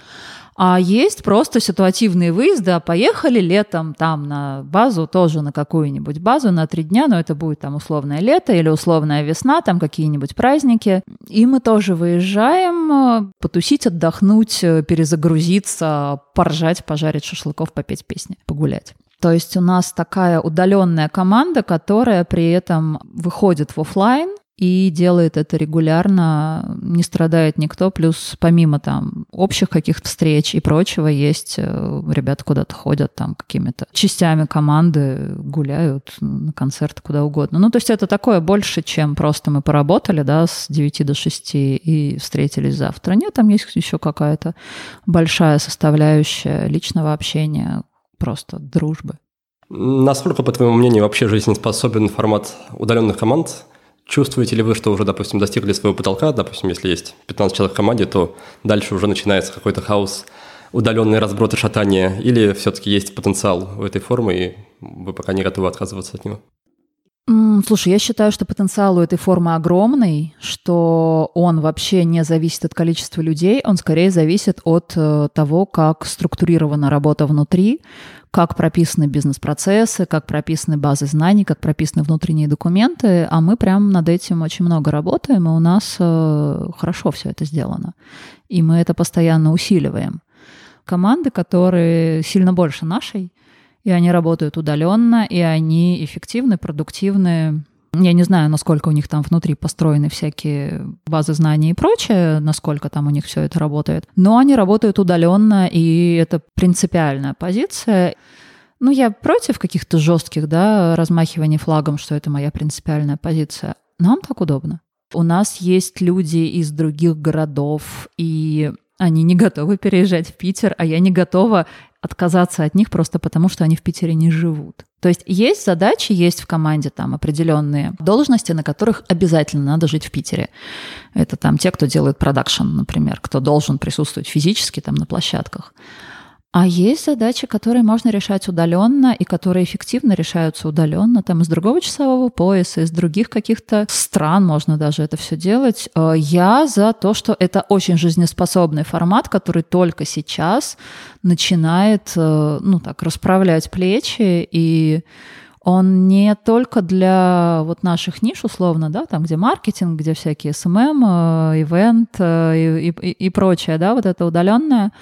а есть просто ситуативные выезды, а поехали летом там на базу, тоже на какую-нибудь базу на три дня, но это будет там условное лето или условная весна, там какие-нибудь праздники. И мы тоже выезжаем э, потусить, отдохнуть, э, перезагрузиться, поржать, пожарить шашлыков, попеть песни, погулять. То есть у нас такая удаленная команда, которая при этом выходит в офлайн, и делает это регулярно, не страдает никто. Плюс помимо там общих каких-то встреч и прочего, есть э, ребята куда-то ходят там какими-то частями команды, гуляют на концерты куда угодно. Ну, то есть это такое больше, чем просто мы поработали, да, с 9 до 6 и встретились завтра. Нет, там есть еще какая-то большая составляющая личного общения, просто дружбы. Насколько, по твоему мнению, вообще жизнеспособен формат удаленных команд? Чувствуете ли вы, что уже, допустим, достигли своего потолка? Допустим, если есть 15 человек в команде, то дальше уже начинается какой-то хаос, удаленный разброд и шатание? Или все-таки есть потенциал у этой формы, и вы пока не готовы отказываться от него? Слушай, я считаю, что потенциал у этой формы огромный, что он вообще не зависит от количества людей, он скорее зависит от э, того, как структурирована работа внутри, как прописаны бизнес-процессы, как прописаны базы знаний, как прописаны внутренние документы, а мы прям над этим очень много работаем, и у нас э, хорошо все это сделано. И мы это постоянно усиливаем. Команды, которые сильно больше нашей, и они работают удаленно, и они эффективны, продуктивны, я не знаю, насколько у них там внутри построены всякие базы знаний и прочее, насколько там у них все это работает. Но они работают удаленно, и это принципиальная позиция. Ну, я против каких-то жестких, да, размахиваний флагом, что это моя принципиальная позиция. Нам так удобно. У нас есть люди из других городов, и они не готовы переезжать в Питер, а я не готова отказаться от них просто потому, что они в Питере не живут. То есть есть задачи, есть в команде там определенные должности, на которых обязательно надо жить в Питере. Это там те, кто делает продакшн, например, кто должен присутствовать физически там на площадках. А есть задачи, которые можно решать удаленно и которые эффективно решаются удаленно, там из другого часового пояса, из других каких-то стран можно даже это все делать. Э, я за то, что это очень жизнеспособный формат, который только сейчас начинает, э, ну так, расправлять плечи и он не только для вот наших ниш, условно, да, там, где маркетинг, где всякие SMM, э, event и, и, и прочее, да, вот это удаленное,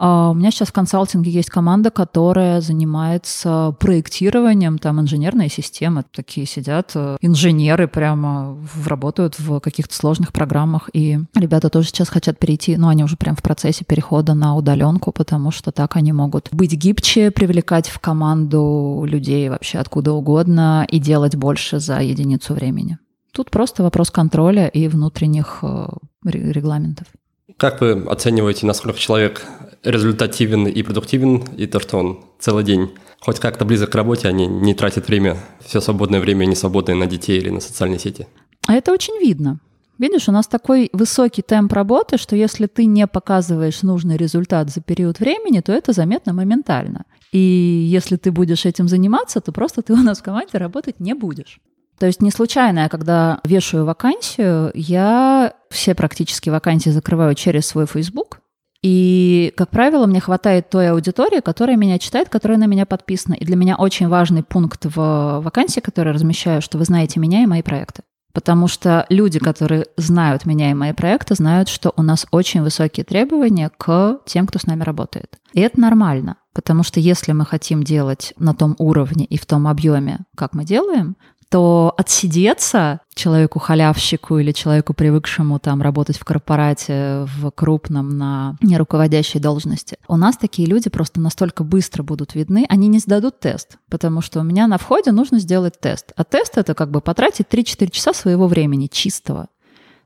у меня сейчас в консалтинге есть команда, которая занимается проектированием там инженерной системы. Такие сидят э, инженеры прямо работают в каких-то сложных программах. И ребята тоже сейчас хотят перейти, но они уже прям в процессе перехода на удаленку, потому что так они могут быть гибче, привлекать в команду людей вообще откуда угодно и делать больше за единицу времени. Тут просто вопрос контроля и внутренних э, регламентов. Как вы оцениваете, насколько человек результативен и продуктивен, и то, что он целый день хоть как-то близок к работе, а не, тратит время, все свободное время не свободное на детей или на социальные сети? А это очень видно. Видишь, у нас такой высокий темп работы, что если ты не показываешь нужный результат за период времени, то это заметно моментально. И если ты будешь этим заниматься, то просто ты у нас в команде работать не будешь. То есть не случайно я, когда вешаю вакансию, я все практически вакансии закрываю через свой Facebook, и, как правило, мне хватает той аудитории, которая меня читает, которая на меня подписана. И для меня очень важный пункт в вакансии, который размещаю, что вы знаете меня и мои проекты. Потому что люди, которые знают меня и мои проекты, знают, что у нас очень высокие требования к тем, кто с нами работает. И это нормально, потому что если мы хотим делать на том уровне и в том объеме, как мы делаем, то отсидеться человеку-халявщику или человеку, привыкшему там работать в корпорате, в крупном, на неруководящей должности. У нас такие люди просто настолько быстро будут видны, они не сдадут тест, потому что у меня на входе нужно сделать тест. А тест — это как бы потратить 3-4 часа своего времени чистого.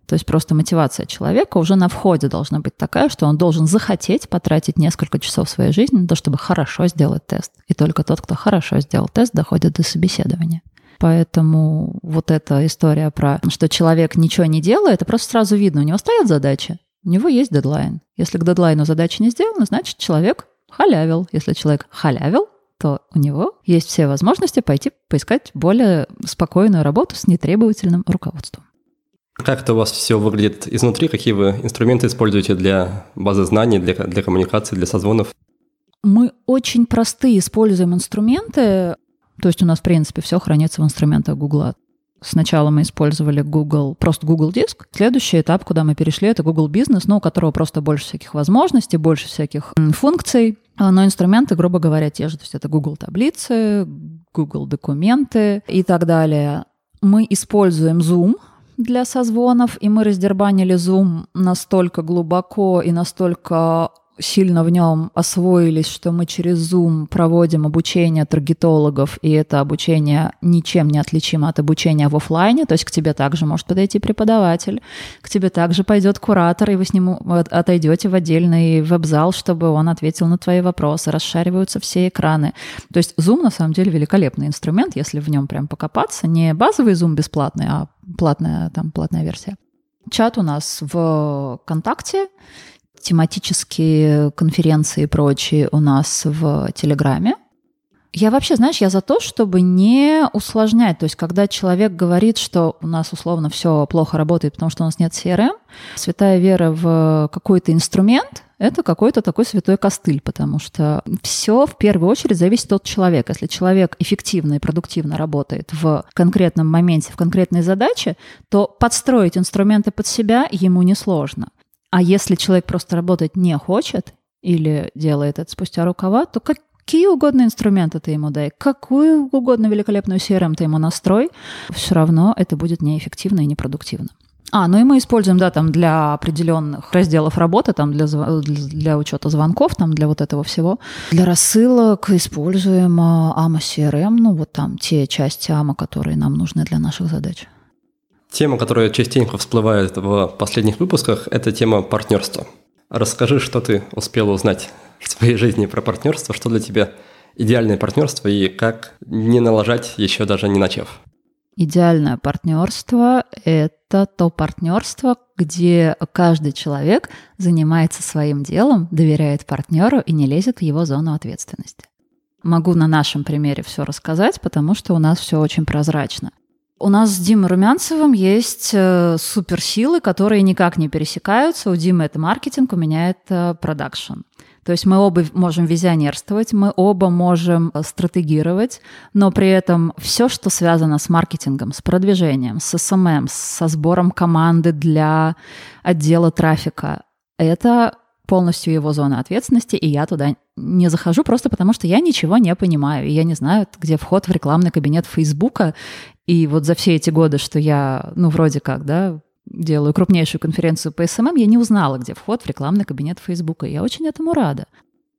То есть просто мотивация человека уже на входе должна быть такая, что он должен захотеть потратить несколько часов своей жизни на то, чтобы хорошо сделать тест. И только тот, кто хорошо сделал тест, доходит до собеседования. Поэтому вот эта история про, что человек ничего не делает, это просто сразу видно. У него стоят задачи, у него есть дедлайн. Если к дедлайну задача не сделана, значит, человек халявил. Если человек халявил, то у него есть все возможности пойти поискать более спокойную работу с нетребовательным руководством. Как это у вас все выглядит изнутри? Какие вы инструменты используете для базы знаний, для, для коммуникации, для созвонов? Мы очень простые используем инструменты. То есть у нас, в принципе, все хранится в инструментах Google. Сначала мы использовали Google, просто Google Диск. Следующий этап, куда мы перешли, это Google Business, ну, у которого просто больше всяких возможностей, больше всяких функций. А, но инструменты, грубо говоря, те же. То есть это Google таблицы, Google документы и так далее. Мы используем Zoom для созвонов, и мы раздербанили Zoom настолько глубоко и настолько сильно в нем освоились, что мы через Zoom проводим обучение таргетологов, и это обучение ничем не отличимо от обучения в офлайне, то есть к тебе также может подойти преподаватель, к тебе также пойдет куратор, и вы с ним отойдете в отдельный веб-зал, чтобы он ответил на твои вопросы, расшариваются все экраны. То есть Zoom на самом деле великолепный инструмент, если в нем прям покопаться, не базовый Zoom бесплатный, а платная, там, платная версия. Чат у нас в ВКонтакте, тематические конференции и прочие у нас в Телеграме. Я вообще, знаешь, я за то, чтобы не усложнять. То есть, когда человек говорит, что у нас условно все плохо работает, потому что у нас нет CRM, святая вера в какой-то инструмент – это какой-то такой святой костыль, потому что все в первую очередь зависит от человека. Если человек эффективно и продуктивно работает в конкретном моменте, в конкретной задаче, то подстроить инструменты под себя ему несложно. А если человек просто работать не хочет или делает это спустя рукава, то какие угодно инструменты ты ему дай, какую угодно великолепную CRM ты ему настрой, все равно это будет неэффективно и непродуктивно. А, ну и мы используем, да, там для определенных разделов работы, там для, для, учета звонков, там для вот этого всего. Для рассылок используем AMA CRM, ну вот там те части AMA, которые нам нужны для наших задач. Тема, которая частенько всплывает в последних выпусках, это тема партнерства. Расскажи, что ты успел узнать в своей жизни про партнерство, что для тебя идеальное партнерство и как не налажать, еще даже не начав. Идеальное партнерство – это то партнерство, где каждый человек занимается своим делом, доверяет партнеру и не лезет в его зону ответственности. Могу на нашем примере все рассказать, потому что у нас все очень прозрачно. У нас с Димой Румянцевым есть э, суперсилы, которые никак не пересекаются. У Димы это маркетинг, у меня это продакшн. То есть мы оба можем визионерствовать, мы оба можем э, стратегировать, но при этом все, что связано с маркетингом, с продвижением, с SMM, эм эм, со сбором команды для отдела трафика, это полностью его зона ответственности, и я туда не захожу просто потому, что я ничего не понимаю, и я не знаю, где вход в рекламный кабинет Фейсбука, и вот за все эти годы, что я, ну, вроде как, да, делаю крупнейшую конференцию по SMM, я не узнала, где вход в рекламный кабинет Фейсбука. Я очень этому рада.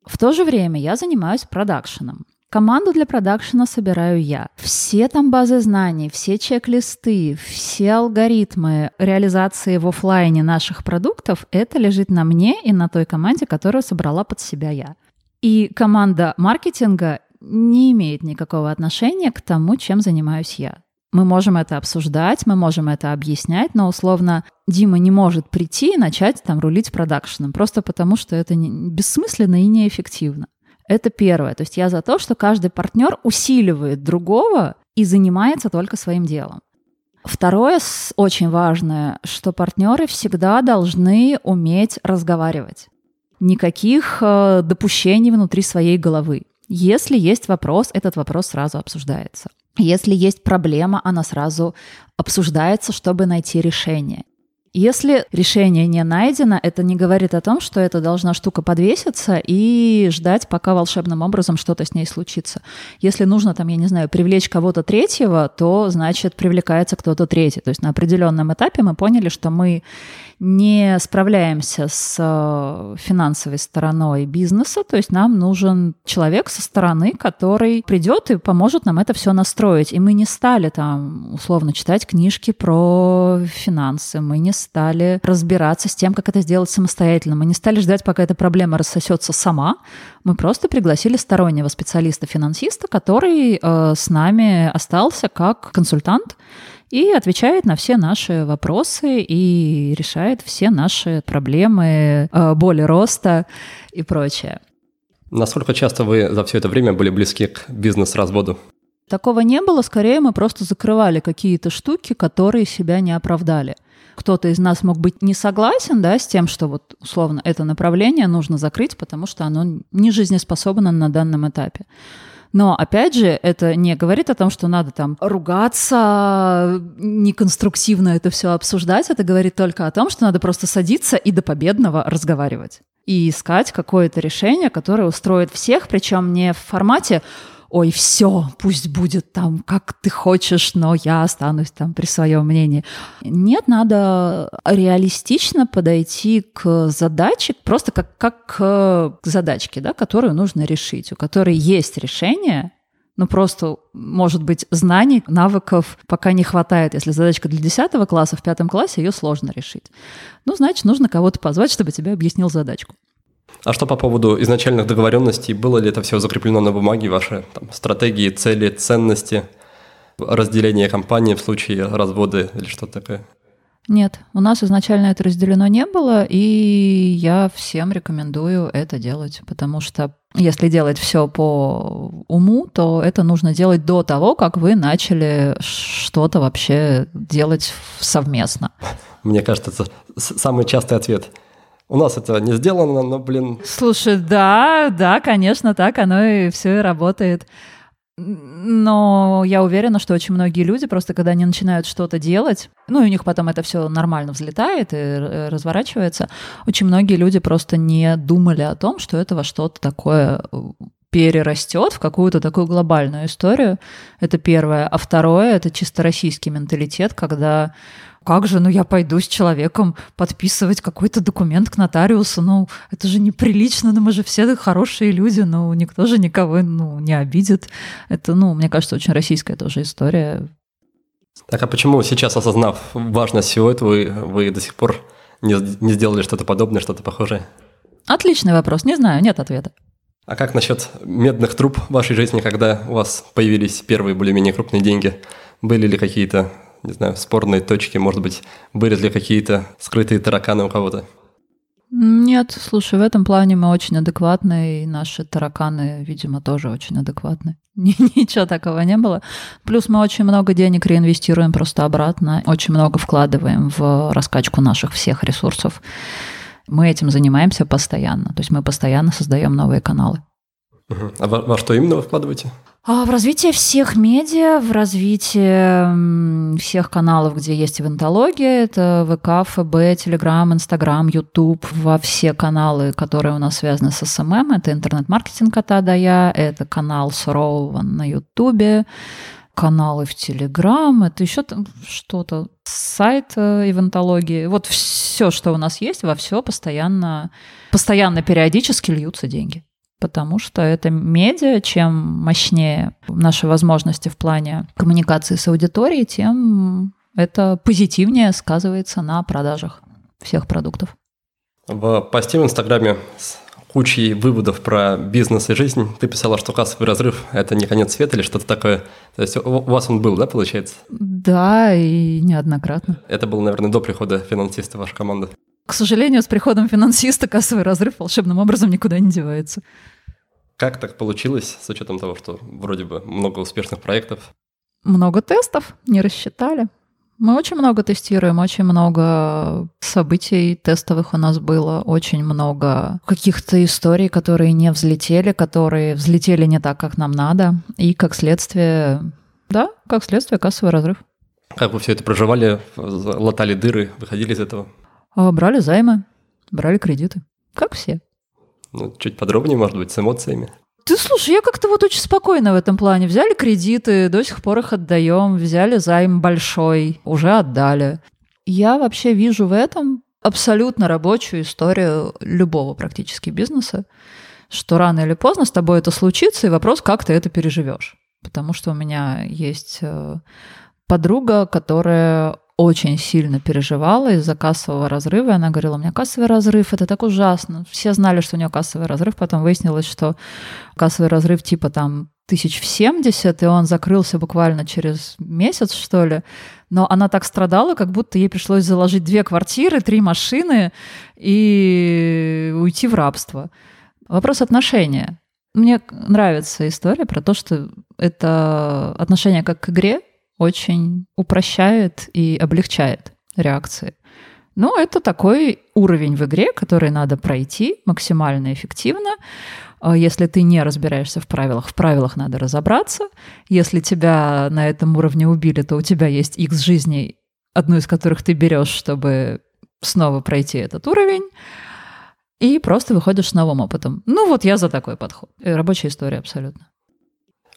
В то же время я занимаюсь продакшеном. Команду для продакшена собираю я. Все там базы знаний, все чек-листы, все алгоритмы реализации в офлайне наших продуктов, это лежит на мне и на той команде, которую собрала под себя я. И команда маркетинга не имеет никакого отношения к тому, чем занимаюсь я. Мы можем это обсуждать, мы можем это объяснять, но условно Дима не может прийти и начать там рулить продакшеном, просто потому что это не, бессмысленно и неэффективно. Это первое. То есть я за то, что каждый партнер усиливает другого и занимается только своим делом. Второе, очень важное, что партнеры всегда должны уметь разговаривать. Никаких э, допущений внутри своей головы. Если есть вопрос, этот вопрос сразу обсуждается. Если есть проблема, она сразу обсуждается, чтобы найти решение. Если решение не найдено, это не говорит о том, что эта должна штука подвеситься и ждать, пока волшебным образом что-то с ней случится. Если нужно, там, я не знаю, привлечь кого-то третьего, то, значит, привлекается кто-то третий. То есть на определенном этапе мы поняли, что мы не справляемся с э, финансовой стороной бизнеса, то есть нам нужен человек со стороны, который придет и поможет нам это все настроить. И мы не стали там условно читать книжки про финансы, мы не стали разбираться с тем, как это сделать самостоятельно, мы не стали ждать, пока эта проблема рассосется сама, мы просто пригласили стороннего специалиста-финансиста, который э, с нами остался как консультант, и отвечает на все наши вопросы и решает все наши проблемы, э, боли роста и прочее. Насколько часто вы за все это время были близки к бизнес-разводу? Такого не было, скорее мы просто закрывали какие-то штуки, которые себя не оправдали. Кто-то из нас мог быть не согласен да, с тем, что вот условно это направление нужно закрыть, потому что оно не жизнеспособно на данном этапе. Но, опять же, это не говорит о том, что надо там ругаться, неконструктивно это все обсуждать. Это говорит только о том, что надо просто садиться и до победного разговаривать. И искать какое-то решение, которое устроит всех, причем не в формате ой, все, пусть будет там, как ты хочешь, но я останусь там при своем мнении. Нет, надо реалистично подойти к задаче, просто как, как к задачке, да, которую нужно решить, у которой есть решение, но просто, может быть, знаний, навыков пока не хватает. Если задачка для 10 класса, в пятом классе ее сложно решить. Ну, значит, нужно кого-то позвать, чтобы тебе объяснил задачку. А что по поводу изначальных договоренностей? Было ли это все закреплено на бумаге, ваши там, стратегии, цели, ценности, разделение компании в случае развода или что-то такое? Нет, у нас изначально это разделено не было, и я всем рекомендую это делать, потому что если делать все по уму, то это нужно делать до того, как вы начали что-то вообще делать совместно. Мне кажется, это самый частый ответ – у нас это не сделано, но, блин... Слушай, да, да, конечно, так оно и все и работает. Но я уверена, что очень многие люди просто, когда они начинают что-то делать, ну и у них потом это все нормально взлетает и э, разворачивается, очень многие люди просто не думали о том, что это во что-то такое э, перерастет в какую-то такую глобальную историю. Это первое. А второе — это чисто российский менталитет, когда как же, ну я пойду с человеком подписывать какой-то документ к нотариусу, ну это же неприлично, ну мы же все хорошие люди, ну никто же никого ну, не обидит. Это, ну, мне кажется, очень российская тоже история. Так а почему сейчас, осознав важность всего этого, вы, вы до сих пор не, не сделали что-то подобное, что-то похожее? Отличный вопрос, не знаю, нет ответа. А как насчет медных труб в вашей жизни, когда у вас появились первые более-менее крупные деньги? Были ли какие-то не знаю, спорные точки, может быть, были ли какие-то скрытые тараканы у кого-то? Нет, слушай, в этом плане мы очень адекватны, и наши тараканы, видимо, тоже очень адекватны. <laughs> Ничего такого не было. Плюс мы очень много денег реинвестируем просто обратно, очень много вкладываем в раскачку наших всех ресурсов. Мы этим занимаемся постоянно, то есть мы постоянно создаем новые каналы. А во, во что именно вы вкладываете? А, в развитие всех медиа, в развитие всех каналов, где есть ивентология, это ВК, ФБ, Телеграм, Инстаграм, Ютуб, во все каналы, которые у нас связаны с SMM, это интернет-маркетинг от А до Я, это канал Сурового на Ютубе, каналы в Телеграм, это еще там что-то, сайт э, ивентологии. Вот все, что у нас есть, во все постоянно, постоянно периодически льются деньги потому что это медиа, чем мощнее наши возможности в плане коммуникации с аудиторией, тем это позитивнее сказывается на продажах всех продуктов. В посте в Инстаграме с кучей выводов про бизнес и жизнь ты писала, что кассовый разрыв – это не конец света или что-то такое. То есть у вас он был, да, получается? Да, и неоднократно. Это было, наверное, до прихода финансиста вашей команды. К сожалению, с приходом финансиста кассовый разрыв волшебным образом никуда не девается. Как так получилось, с учетом того, что вроде бы много успешных проектов? Много тестов, не рассчитали. Мы очень много тестируем, очень много событий тестовых у нас было, очень много каких-то историй, которые не взлетели, которые взлетели не так, как нам надо, и как следствие, да, как следствие кассовый разрыв. Как вы все это проживали, латали дыры, выходили из этого? А, брали займы, брали кредиты, как все. Ну, чуть подробнее, может быть, с эмоциями. Ты слушай, я как-то вот очень спокойно в этом плане. Взяли кредиты, до сих пор их отдаем, взяли займ большой, уже отдали. Я вообще вижу в этом абсолютно рабочую историю любого практически бизнеса, что рано или поздно с тобой это случится, и вопрос, как ты это переживешь. Потому что у меня есть э, подруга, которая очень сильно переживала из-за кассового разрыва. И она говорила, у меня кассовый разрыв, это так ужасно. Все знали, что у нее кассовый разрыв. Потом выяснилось, что кассовый разрыв типа там тысяч в 70, и он закрылся буквально через месяц, что ли. Но она так страдала, как будто ей пришлось заложить две квартиры, три машины и уйти в рабство. Вопрос отношения. Мне нравится история про то, что это отношение как к игре, очень упрощает и облегчает реакции. Но это такой уровень в игре, который надо пройти максимально эффективно. А если ты не разбираешься в правилах, в правилах надо разобраться. Если тебя на этом уровне убили, то у тебя есть X жизней, одну из которых ты берешь, чтобы снова пройти этот уровень. И просто выходишь с новым опытом. Ну вот я за такой подход. Рабочая история абсолютно.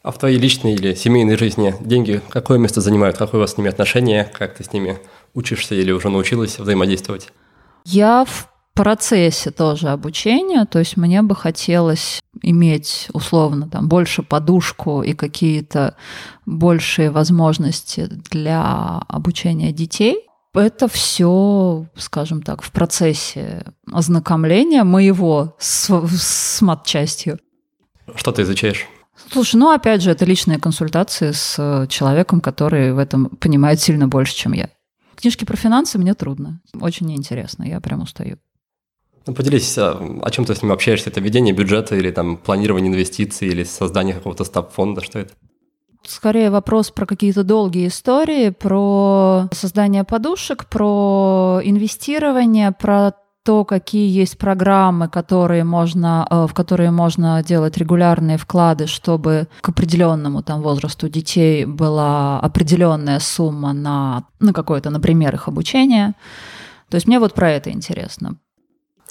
А в твоей личной или семейной жизни деньги какое место занимают? Какое у вас с ними отношение? Как ты с ними учишься или уже научилась взаимодействовать? Я в процессе тоже обучения, то есть мне бы хотелось иметь условно там больше подушку и какие-то большие возможности для обучения детей. Это все, скажем так, в процессе ознакомления моего с, с матчастью. Что ты изучаешь? Слушай, ну опять же, это личные консультации с э, человеком, который в этом понимает сильно больше, чем я. Книжки про финансы мне трудно, очень неинтересно, я прям устаю. Ну, поделись, а, о чем ты с ним общаешься? Это ведение бюджета или там планирование инвестиций или создание какого-то стаб-фонда? Что это? Скорее вопрос про какие-то долгие истории, про создание подушек, про инвестирование, про то, какие есть программы, которые можно, э, в которые можно делать регулярные вклады, чтобы к определенному там возрасту детей была определенная сумма на, на какое-то, например, их обучение. То есть мне вот про это интересно.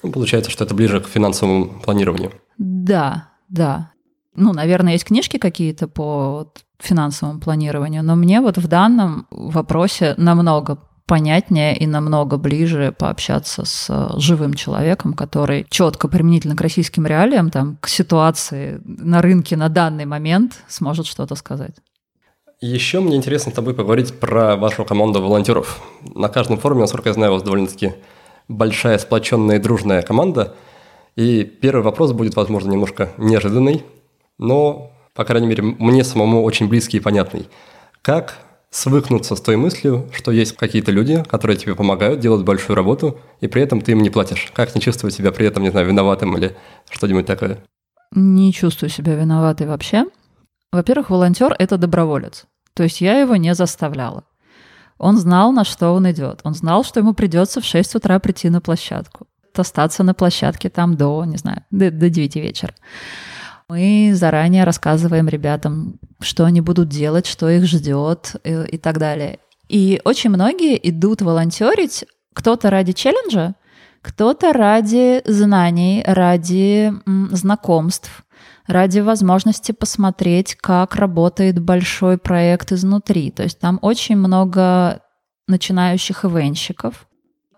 Ну, получается, что это ближе к финансовому планированию. Да, да. Ну, наверное, есть книжки какие-то по финансовому планированию, но мне вот в данном вопросе намного понятнее и намного ближе пообщаться с э, живым человеком, который четко применительно к российским реалиям, там, к ситуации на рынке на данный момент сможет что-то сказать. Еще мне интересно с тобой поговорить про вашу команду волонтеров. На каждом форуме, насколько я знаю, у вас довольно-таки большая, сплоченная и дружная команда. И первый вопрос будет, возможно, немножко неожиданный, но, по крайней мере, мне самому очень близкий и понятный. Как свыкнуться с той мыслью, что есть какие-то люди, которые тебе помогают, делают большую работу, и при этом ты им не платишь. Как не чувствовать себя при этом, не знаю, виноватым или что-нибудь такое? Не чувствую себя виноватой вообще. Во-первых, волонтер – это доброволец. То есть я его не заставляла. Он знал, на что он идет. Он знал, что ему придется в 6 утра прийти на площадку. Остаться на площадке там до, не знаю, до, до 9 вечера. Мы заранее рассказываем ребятам, что они будут делать, что их ждет и, и так далее. И очень многие идут волонтерить, кто-то ради челленджа, кто-то ради знаний, ради м, знакомств, ради возможности посмотреть, как работает большой проект изнутри. То есть там очень много начинающих ивенщиков.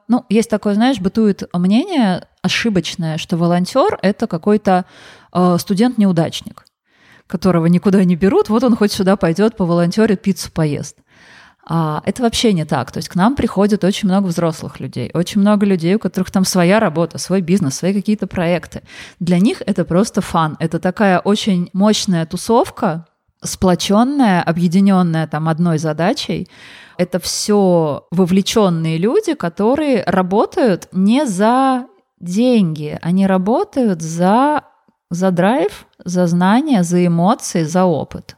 Ну, есть такое, знаешь, бытует мнение ошибочное, что волонтер это какой-то э, студент-неудачник, которого никуда не берут, вот он хоть сюда пойдет, по волонтере пиццу поест. А это вообще не так. То есть к нам приходит очень много взрослых людей, очень много людей, у которых там своя работа, свой бизнес, свои какие-то проекты. Для них это просто фан. Это такая очень мощная тусовка, сплоченная, объединенная там одной задачей. Это все вовлеченные люди, которые работают не за деньги, они работают за за драйв, за знания, за эмоции, за опыт.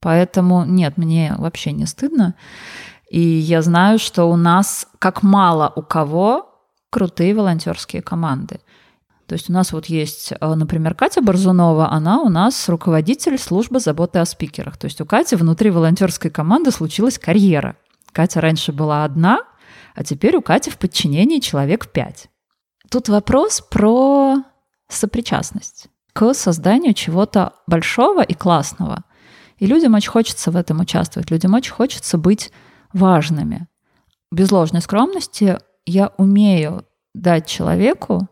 Поэтому нет, мне вообще не стыдно. И я знаю, что у нас, как мало у кого, крутые волонтерские команды. То есть у нас вот есть, э, например, Катя Борзунова, она у нас руководитель службы заботы о спикерах. То есть у Кати внутри волонтерской команды случилась карьера. Катя раньше была одна, а теперь у Кати в подчинении человек пять. Тут вопрос про сопричастность к созданию чего-то большого и классного. И людям очень хочется в этом участвовать, людям очень хочется быть важными. Без ложной скромности я умею дать человеку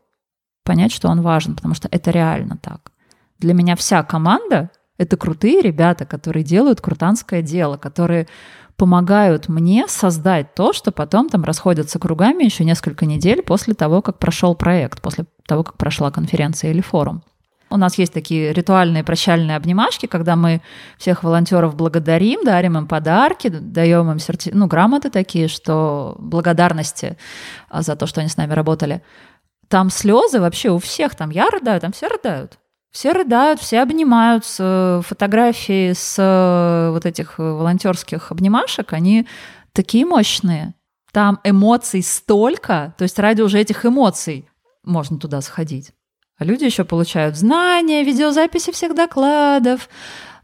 понять, что он важен, потому что это реально так. Для меня вся команда — это крутые ребята, которые делают крутанское дело, которые помогают мне создать то, что потом там расходятся кругами еще несколько недель после того, как прошел проект, после того, как прошла конференция или форум. У нас есть такие ритуальные прощальные обнимашки, когда мы всех волонтеров благодарим, дарим им подарки, даем им серти... ну, грамоты такие, что благодарности а, за то, что они с нами работали. Там слезы вообще у всех, там я рыдаю, там все рыдают. Все рыдают, все обнимаются. Фотографии с э, вот этих волонтерских обнимашек, они такие мощные. Там эмоций столько, то есть ради уже этих эмоций можно туда сходить. А люди еще получают знания, видеозаписи всех докладов,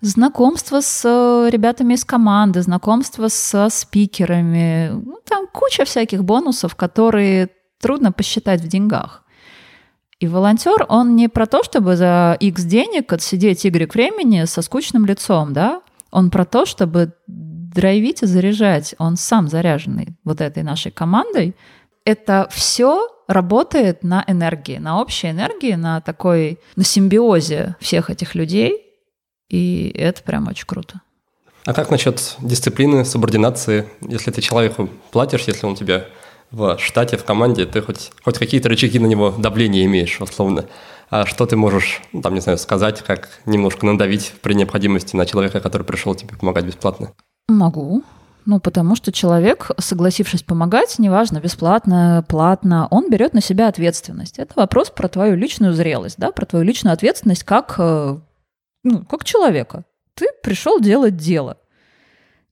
знакомство с э, ребятами из команды, знакомство со спикерами. Ну, там куча всяких бонусов, которые трудно посчитать в деньгах. И волонтер, он не про то, чтобы за X денег отсидеть Y времени со скучным лицом, да? Он про то, чтобы драйвить и заряжать. Он сам заряженный вот этой нашей командой. Это все работает на энергии, на общей энергии, на такой, на симбиозе всех этих людей. И это прям очень круто. А как насчет дисциплины, субординации? Если ты человеку платишь, если он тебя в штате, в команде, ты хоть, хоть какие-то рычаги на него давления имеешь, условно. А что ты можешь, ну, там, не знаю, сказать, как немножко надавить при необходимости на человека, который пришел тебе помогать бесплатно? Могу. Ну, потому что человек, согласившись помогать, неважно, бесплатно, платно, он берет на себя ответственность. Это вопрос про твою личную зрелость, да, про твою личную ответственность как, э, ну, как человека. Ты пришел делать дело.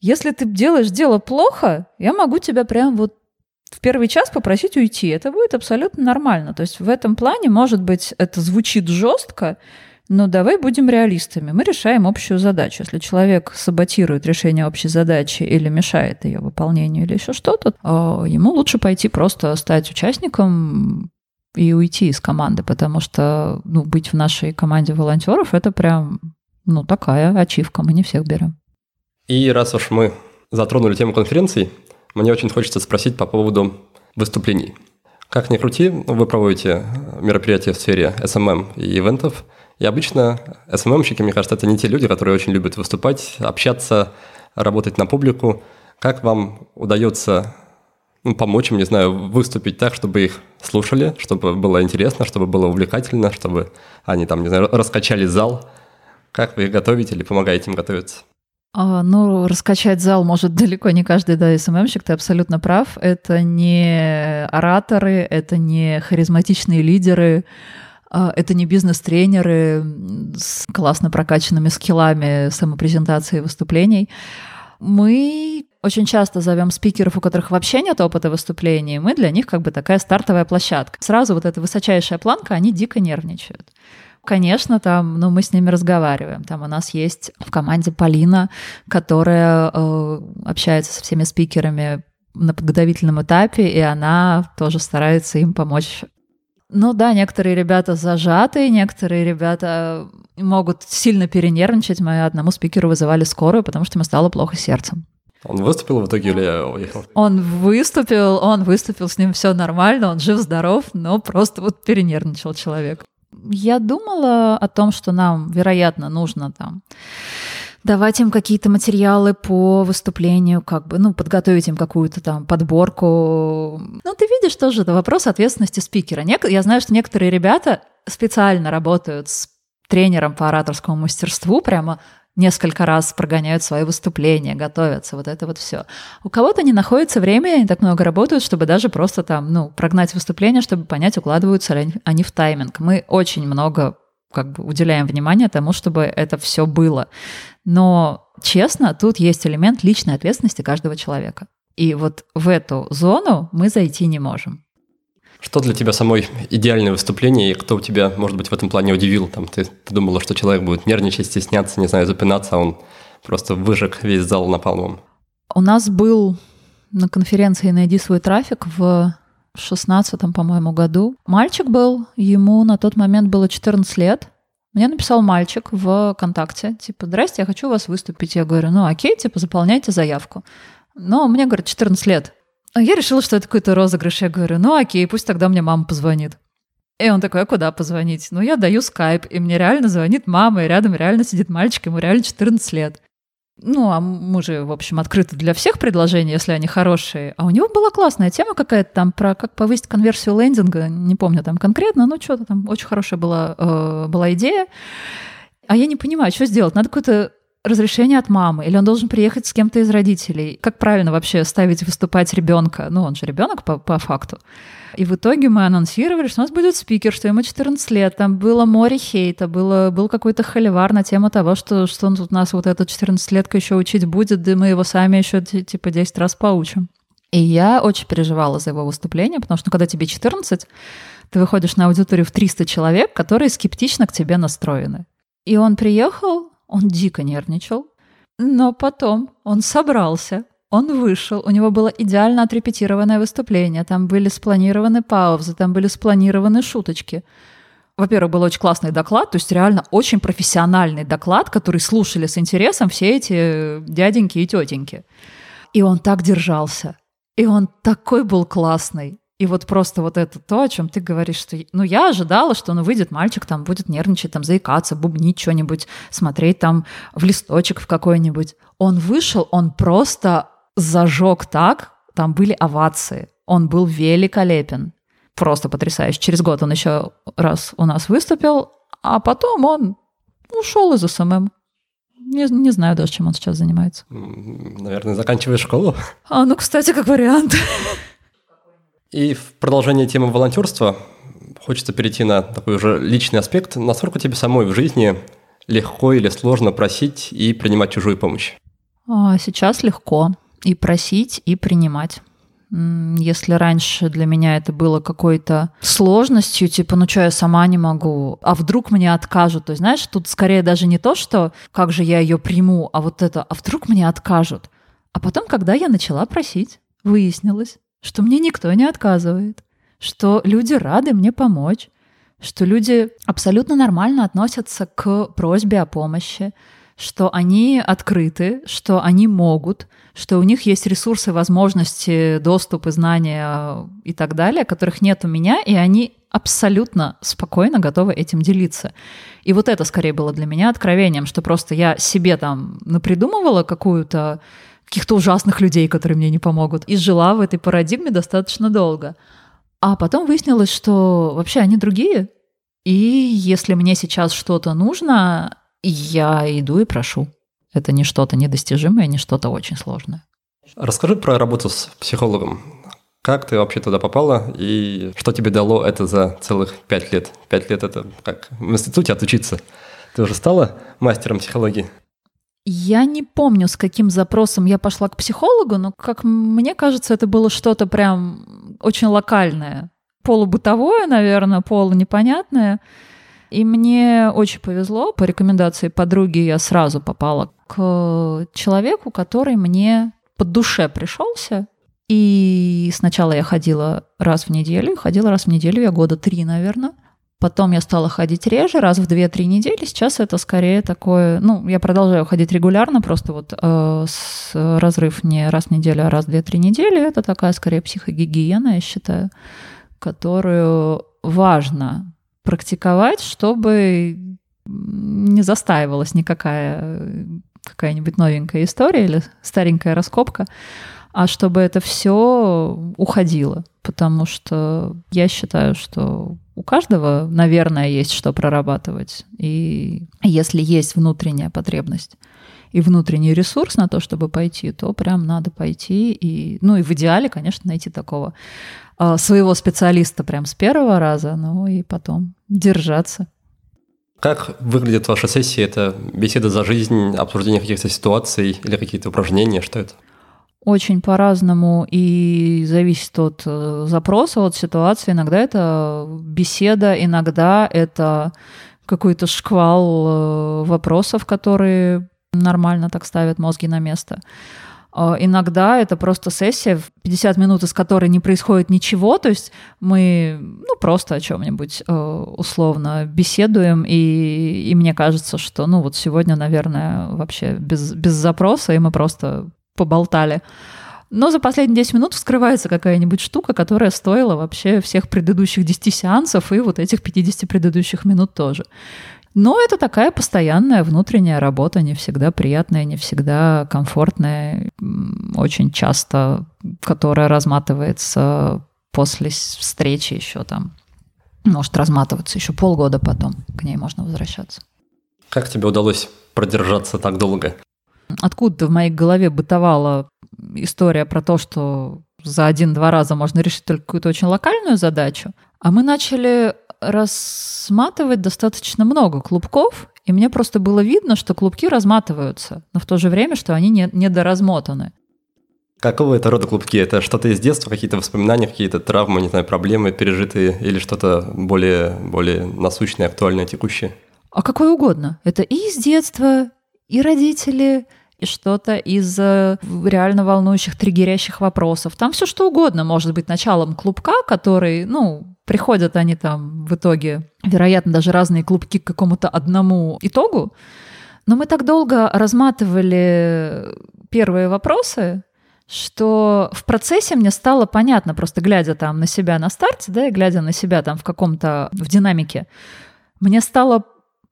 Если ты делаешь дело плохо, я могу тебя прям вот в первый час попросить уйти. Это будет абсолютно нормально. То есть в этом плане, может быть, это звучит жестко, но давай будем реалистами. Мы решаем общую задачу. Если человек саботирует решение общей задачи или мешает ее выполнению или еще что-то, а, ему лучше пойти просто стать участником и уйти из команды, потому что ну, быть в нашей команде волонтеров это прям ну, такая ачивка, мы не всех берем. И раз уж мы затронули тему конференций, мне очень хочется спросить по поводу выступлений. Как ни крути, вы проводите мероприятия в сфере SMM и ивентов, и обычно SMM-щики, мне кажется, это не те люди, которые очень любят выступать, общаться, работать на публику. Как вам удается ну, помочь им, не знаю, выступить так, чтобы их слушали, чтобы было интересно, чтобы было увлекательно, чтобы они там, не знаю, раскачали зал – как вы их готовите или помогаете им готовиться? А, ну, раскачать зал может <laughs> далеко не каждый да, СММщик, ты абсолютно прав. Это не ораторы, это не харизматичные лидеры, это не бизнес-тренеры с классно прокачанными скиллами самопрезентации и выступлений. Мы очень часто зовем спикеров, у которых вообще нет опыта выступлений, мы для них как бы такая стартовая площадка. Сразу вот эта высочайшая планка, они дико нервничают. Конечно, там, ну, мы с ними разговариваем. Там у нас есть в команде Полина, которая э, общается со всеми спикерами на подготовительном этапе, и она тоже старается им помочь. Ну да, некоторые ребята зажатые, некоторые ребята могут сильно перенервничать. Мы одному спикеру вызывали скорую, потому что ему стало плохо сердцем. Он выступил в итоге или уехал? Он выступил, он выступил, с ним все нормально, он жив-здоров, но просто вот перенервничал человек. Я думала о том, что нам, вероятно, нужно там давать им какие-то материалы по выступлению, как бы, ну, подготовить им какую-то там подборку. Ну, ты видишь тоже, это вопрос ответственности спикера. Я знаю, что некоторые ребята специально работают с тренером по ораторскому мастерству, прямо несколько раз прогоняют свои выступления, готовятся, вот это вот все. У кого-то не находится время, они так много работают, чтобы даже просто там, ну, прогнать выступление, чтобы понять, укладываются ли они в тайминг. Мы очень много как бы уделяем внимание тому, чтобы это все было. Но, честно, тут есть элемент личной ответственности каждого человека. И вот в эту зону мы зайти не можем. Что для тебя самой идеальное выступление, и кто у тебя, может быть, в этом плане удивил? Там, ты, ты думала, что человек будет нервничать, стесняться, не знаю, запинаться, а он просто выжег весь зал напалмом. У нас был на конференции «Найди свой трафик» в шестнадцатом, по-моему, году. Мальчик был, ему на тот момент было 14 лет. Мне написал мальчик в ВКонтакте, типа, здрасте, я хочу у вас выступить. Я говорю, ну окей, типа, заполняйте заявку. Но мне, говорит, 14 лет. А я решила, что это какой-то розыгрыш. Я говорю, ну окей, пусть тогда мне мама позвонит. И он такой, а куда позвонить? Ну, я даю скайп, и мне реально звонит мама, и рядом реально сидит мальчик, ему реально 14 лет. Ну, а мы же, в общем, открыты для всех предложений, если они хорошие. А у него была классная тема какая-то там про как повысить конверсию лендинга, не помню там конкретно, но что-то там очень хорошая была, э, была идея. А я не понимаю, что сделать. Надо какой-то разрешение от мамы, или он должен приехать с кем-то из родителей. Как правильно вообще ставить выступать ребенка? Ну, он же ребенок по, по факту. И в итоге мы анонсировали, что у нас будет спикер, что ему 14 лет. Там было море хейта, было, был какой-то холивар на тему того, что, что он тут нас вот этот 14-летка еще учить будет, да мы его сами еще типа 10 раз поучим. И я очень переживала за его выступление, потому что ну, когда тебе 14, ты выходишь на аудиторию в 300 человек, которые скептично к тебе настроены. И он приехал, он дико нервничал, но потом он собрался, он вышел, у него было идеально отрепетированное выступление, там были спланированы паузы, там были спланированы шуточки. во-первых, был очень классный доклад, то есть реально очень профессиональный доклад, который слушали с интересом все эти дяденьки и тетеньки. И он так держался. И он такой был классный. И вот просто вот это то, о чем ты говоришь, что, ну, я ожидала, что, ну, выйдет мальчик, там, будет нервничать, там, заикаться, бубнить что-нибудь, смотреть там в листочек в какой-нибудь. Он вышел, он просто зажег так, там были овации. Он был великолепен. Просто потрясающе. Через год он еще раз у нас выступил, а потом он ушел из SMM. Не, не знаю даже, чем он сейчас занимается. Наверное, заканчивает школу. А, ну, кстати, как вариант. И в продолжение темы волонтерства хочется перейти на такой уже личный аспект. Насколько тебе самой в жизни легко или сложно просить и принимать чужую помощь? А, сейчас легко и просить, и принимать. Если раньше для меня это было какой-то сложностью, типа, ну что, я сама не могу, а вдруг мне откажут, то есть, знаешь, тут скорее даже не то, что как же я ее приму, а вот это, а вдруг мне откажут. А потом, когда я начала просить, выяснилось, что мне никто не отказывает, что люди рады мне помочь, что люди абсолютно нормально относятся к просьбе о помощи, что они открыты, что они могут, что у них есть ресурсы, возможности, доступ и знания и так далее, которых нет у меня, и они абсолютно спокойно готовы этим делиться. И вот это скорее было для меня откровением, что просто я себе там напридумывала какую-то каких-то ужасных людей, которые мне не помогут, и жила в этой парадигме достаточно долго. А потом выяснилось, что вообще они другие. И если мне сейчас что-то нужно, я иду и прошу. Это не что-то недостижимое, не что-то очень сложное. Расскажи про работу с психологом. Как ты вообще туда попала и что тебе дало это за целых пять лет? Пять лет это как в институте отучиться. Ты уже стала мастером психологии? Я не помню, с каким запросом я пошла к психологу, но, как мне кажется, это было что-то прям очень локальное. Полубытовое, наверное, полунепонятное. И мне очень повезло. По рекомендации подруги я сразу попала к человеку, который мне под душе пришелся. И сначала я ходила раз в неделю, ходила раз в неделю, я года три, наверное. Потом я стала ходить реже, раз в 2-3 недели. Сейчас это скорее такое... Ну, я продолжаю ходить регулярно, просто вот э, с, разрыв не раз в неделю, а раз в 2-3 недели. Это такая скорее психогигиена, я считаю, которую важно практиковать, чтобы не застаивалась никакая какая-нибудь новенькая история или старенькая раскопка, а чтобы это все уходило. Потому что я считаю, что у каждого, наверное, есть что прорабатывать. И если есть внутренняя потребность и внутренний ресурс на то, чтобы пойти, то прям надо пойти. И, ну и в идеале, конечно, найти такого э, своего специалиста прям с первого раза, ну и потом держаться. Как выглядит ваша сессия? Это беседа за жизнь, обсуждение каких-то ситуаций или какие-то упражнения? Что это? Очень по-разному и зависит от э, запроса, от ситуации. Иногда это беседа, иногда это какой-то шквал э, вопросов, которые нормально так ставят мозги на место. А, иногда это просто сессия, 50 минут из которой не происходит ничего, то есть мы ну, просто о чем-нибудь э, условно беседуем, и, и мне кажется, что ну вот сегодня, наверное, вообще без, без запроса, и мы просто поболтали. Но за последние 10 минут вскрывается какая-нибудь штука, которая стоила вообще всех предыдущих 10 сеансов и вот этих 50 предыдущих минут тоже. Но это такая постоянная внутренняя работа, не всегда приятная, не всегда комфортная, очень часто, которая разматывается после встречи еще там. Может разматываться еще полгода потом, к ней можно возвращаться. Как тебе удалось продержаться так долго? Откуда-то в моей голове бытовала история про то, что за один-два раза можно решить только какую-то очень локальную задачу, а мы начали разматывать достаточно много клубков, и мне просто было видно, что клубки разматываются, но в то же время, что они не, недоразмотаны. Какого это рода клубки? Это что-то из детства, какие-то воспоминания, какие-то травмы, не знаю, проблемы пережитые или что-то более, более насущное, актуальное, текущее? А какое угодно. Это и из детства, и родители, и что-то из э, реально волнующих, триггерящих вопросов. Там все что угодно может быть началом клубка, который, ну, приходят они там в итоге, вероятно, даже разные клубки к какому-то одному итогу. Но мы так долго разматывали первые вопросы, что в процессе мне стало понятно, просто глядя там на себя на старте, да, и глядя на себя там в каком-то, в динамике, мне стало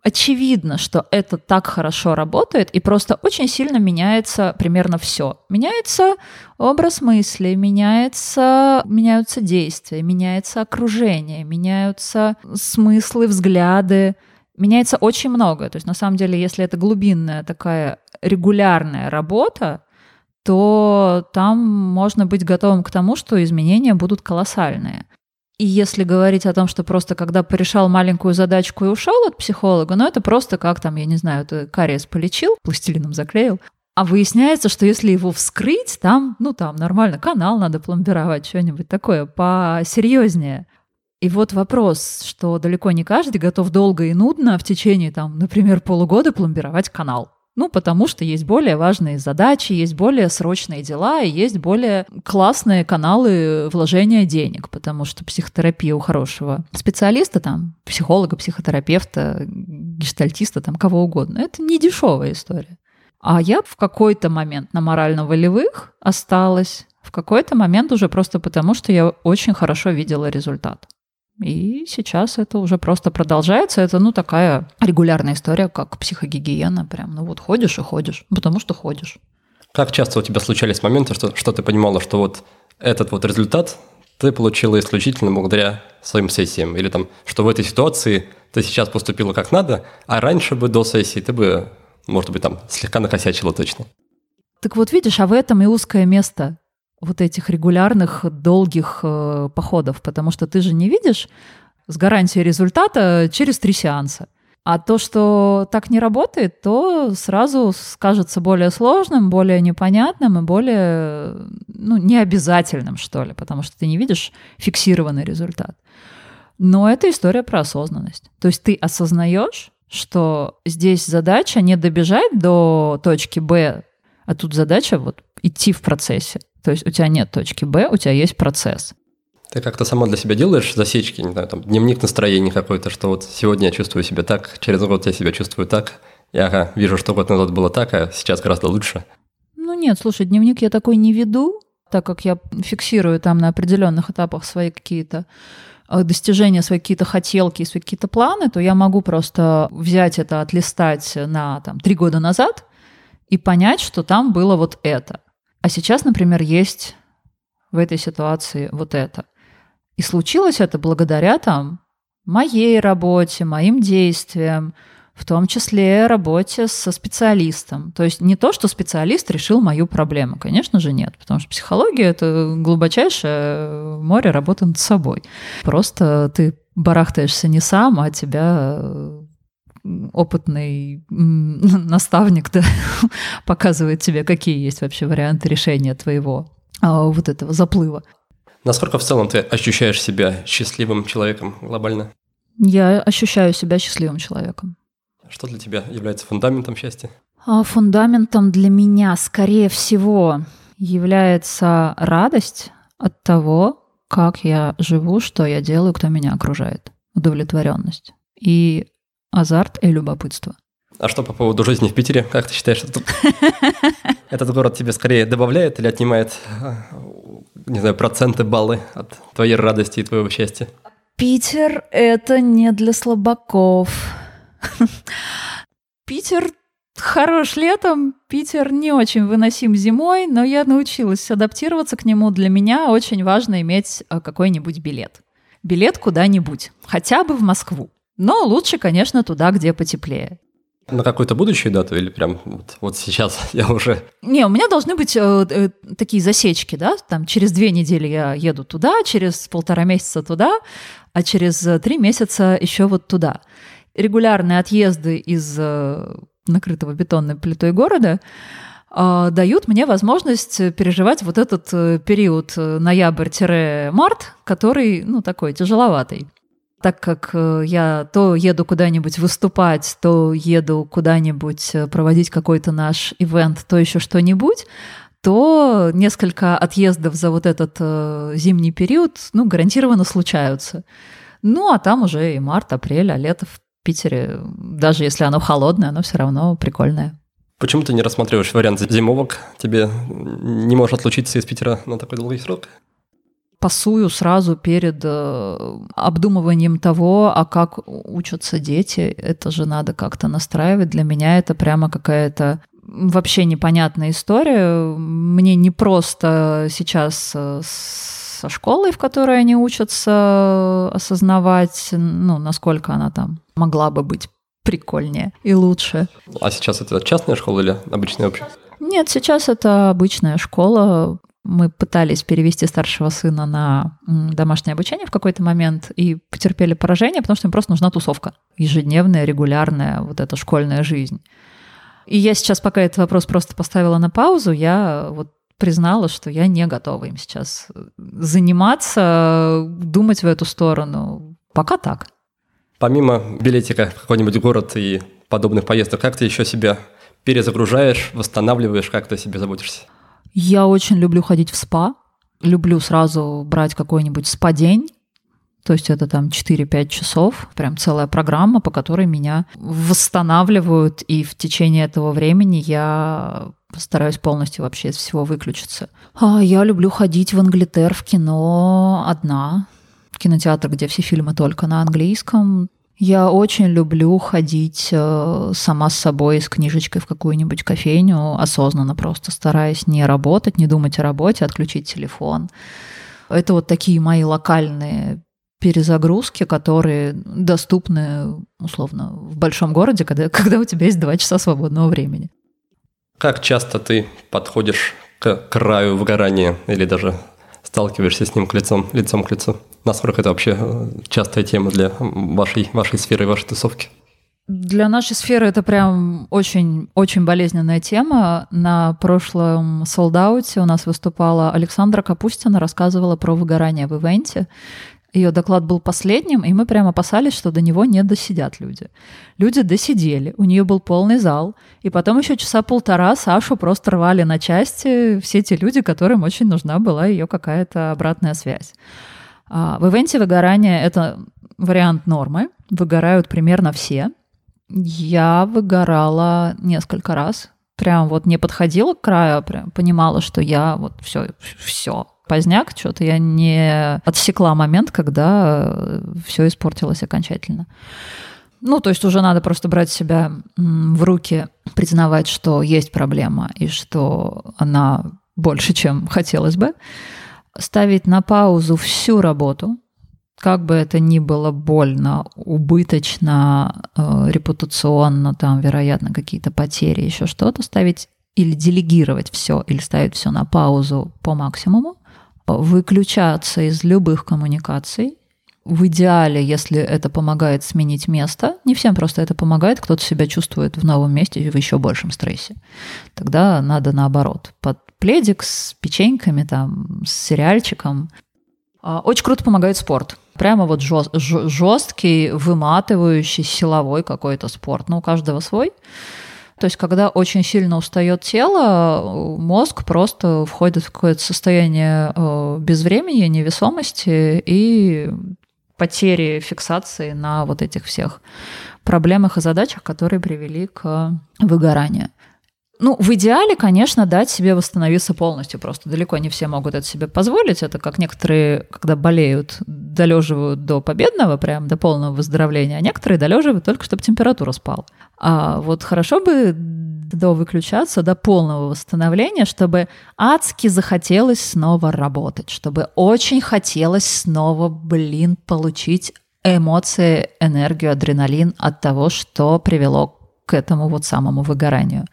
очевидно, что это так хорошо работает, и просто очень сильно меняется примерно все. Меняется образ мысли, меняется, меняются действия, меняется окружение, меняются смыслы, взгляды, меняется очень много. То есть на самом деле, если это глубинная такая регулярная работа, то там можно быть готовым к тому, что изменения будут колоссальные. И если говорить о том, что просто когда порешал маленькую задачку и ушел от психолога, ну это просто как там, я не знаю, ты кариес полечил, пластилином заклеил, а выясняется, что если его вскрыть, там, ну там нормально, канал надо пломбировать, что-нибудь такое посерьезнее. И вот вопрос, что далеко не каждый готов долго и нудно в течение, там, например, полугода пломбировать канал. Ну, потому что есть более важные задачи, есть более срочные дела и есть более классные каналы вложения денег, потому что психотерапия у хорошего специалиста, там, психолога, психотерапевта, гештальтиста, там, кого угодно, это не дешевая история. А я в какой-то момент на морально-волевых осталась, в какой-то момент уже просто потому, что я очень хорошо видела результат. И сейчас это уже просто продолжается. Это, ну, такая регулярная история, как психогигиена. Прям, ну вот ходишь и ходишь, потому что ходишь. Как часто у тебя случались моменты, что, что ты понимала, что вот этот вот результат ты получила исключительно благодаря своим сессиям? Или там, что в этой ситуации ты сейчас поступила как надо, а раньше бы до сессии ты бы, может быть, там слегка накосячила точно? Так вот видишь, а в этом и узкое место вот этих регулярных долгих э, походов, потому что ты же не видишь с гарантией результата через три сеанса. А то, что так не работает, то сразу скажется более сложным, более непонятным и более ну, необязательным, что ли, потому что ты не видишь фиксированный результат. Но это история про осознанность. То есть ты осознаешь, что здесь задача не добежать до точки Б, а тут задача вот идти в процессе. То есть у тебя нет точки Б, у тебя есть процесс. Ты как-то сама для себя делаешь засечки, не знаю, там, дневник настроения какой-то, что вот сегодня я чувствую себя так, через год я себя чувствую так, я ага, вижу, что год назад было так, а сейчас гораздо лучше. Ну нет, слушай, дневник я такой не веду, так как я фиксирую там на определенных этапах свои какие-то э, достижения, свои какие-то хотелки, свои какие-то планы, то я могу просто взять это, отлистать на там, три года назад и понять, что там было вот это. А сейчас, например, есть в этой ситуации вот это. И случилось это благодаря там моей работе, моим действиям, в том числе работе со специалистом. То есть не то, что специалист решил мою проблему, конечно же нет, потому что психология это глубочайшее море работы над собой. Просто ты барахтаешься не сам, а тебя опытный <laughs> наставник да, <laughs> показывает тебе, какие есть вообще варианты решения твоего а, вот этого заплыва. Насколько в целом ты ощущаешь себя счастливым человеком глобально? Я ощущаю себя счастливым человеком. Что для тебя является фундаментом счастья? А фундаментом для меня, скорее всего, является радость от того, как я живу, что я делаю, кто меня окружает. Удовлетворенность. И азарт и любопытство. А что по поводу жизни в Питере? Как ты считаешь, этот, <laughs> этот город тебе скорее добавляет или отнимает, не знаю, проценты, баллы от твоей радости и твоего счастья? Питер — это не для слабаков. <laughs> Питер хорош летом, Питер не очень выносим зимой, но я научилась адаптироваться к нему. Для меня очень важно иметь а, какой-нибудь билет. Билет куда-нибудь, хотя бы в Москву. Но лучше, конечно, туда, где потеплее. На какую-то будущую дату или прям вот, вот сейчас <laughs> я уже... Не, у меня должны быть э, э, такие засечки, да, там через две недели я еду туда, через полтора месяца туда, а через э, три месяца еще вот туда. Регулярные отъезды из э, накрытого бетонной плитой города э, дают мне возможность переживать вот этот э, период э, ноябрь-март, который, ну, такой тяжеловатый так как э, я то еду куда-нибудь выступать, то еду куда-нибудь э, проводить какой-то наш ивент, то еще что-нибудь, то несколько отъездов за вот этот э, зимний период, ну, гарантированно случаются. Ну, а там уже и март, апрель, а лето в Питере, даже если оно холодное, оно все равно прикольное. Почему ты не рассматриваешь вариант зимовок? Тебе не можешь отлучиться из Питера на такой долгий срок? Пасую сразу перед э, обдумыванием того, а как учатся дети. Это же надо как-то настраивать. Для меня это прямо какая-то вообще непонятная история. Мне не просто сейчас э, со школой, в которой они учатся, осознавать, ну, насколько она там могла бы быть прикольнее и лучше. А сейчас это частная школа или обычная общая? Нет, сейчас это обычная школа. Мы пытались перевести старшего сына на домашнее обучение в какой-то момент и потерпели поражение, потому что им просто нужна тусовка. Ежедневная, регулярная вот эта школьная жизнь. И я сейчас, пока этот вопрос просто поставила на паузу, я вот признала, что я не готова им сейчас заниматься, думать в эту сторону. Пока так. Помимо билетика в какой-нибудь город и подобных поездок, как ты еще себя перезагружаешь, восстанавливаешь, как ты себе заботишься? Я очень люблю ходить в спа. Люблю сразу брать какой-нибудь спа-день. То есть это там 4-5 часов, прям целая программа, по которой меня восстанавливают, и в течение этого времени я стараюсь полностью вообще из всего выключиться. А я люблю ходить в Англитер в кино одна. Кинотеатр, где все фильмы только на английском. Я очень люблю ходить э, сама с собой с книжечкой в какую-нибудь кофейню, осознанно просто стараясь не работать, не думать о работе, отключить телефон. Это вот такие мои локальные перезагрузки, которые доступны, условно, в большом городе, когда, <laughs> когда у тебя есть два часа свободного времени. Как часто ты подходишь к краю выгорания или даже сталкиваешься с ним к лицом, лицом к лицу? Насколько это вообще э, частая тема для вашей, вашей сферы, вашей тусовки? Для нашей сферы это прям очень, очень болезненная тема. На прошлом солдауте у нас выступала Александра Капустина, рассказывала про выгорание в ивенте. Ее доклад был последним, и мы прямо опасались, что до него не досидят люди. Люди досидели, у нее был полный зал, и потом еще часа полтора Сашу просто рвали на части все те люди, которым очень нужна была ее какая-то обратная связь. А, в ивенте выгорания это вариант нормы, выгорают примерно все. Я выгорала несколько раз, прям вот не подходила к краю, прям понимала, что я вот все, все, поздняк, что-то я не отсекла момент, когда э, все испортилось окончательно. Ну, то есть уже надо просто брать себя в руки, признавать, что есть проблема и что она больше, чем хотелось бы. Ставить на паузу всю работу, как бы это ни было больно, убыточно, э, репутационно, там, вероятно, какие-то потери, еще что-то, ставить или делегировать все, или ставить все на паузу по максимуму, выключаться из любых коммуникаций. В идеале, если это помогает сменить место, не всем просто это помогает, кто-то себя чувствует в новом месте в еще большем стрессе. Тогда надо наоборот. Под пледик с печеньками, там, с сериальчиком. А, очень круто помогает спорт. Прямо вот жесткий, выматывающий, силовой какой-то спорт. Ну, у каждого свой. То есть, когда очень сильно устает тело, мозг просто входит в какое-то состояние э, безвремени, невесомости и потери фиксации на вот этих всех проблемах и задачах, которые привели к выгоранию. Ну, в идеале, конечно, дать себе восстановиться полностью. Просто далеко не все могут это себе позволить. Это как некоторые, когда болеют, долеживают до победного, прям до полного выздоровления, а некоторые долеживают только, чтобы температура спала. А вот хорошо бы до выключаться, до полного восстановления, чтобы адски захотелось снова работать, чтобы очень хотелось снова, блин, получить эмоции, энергию, адреналин от того, что привело к этому вот самому выгоранию.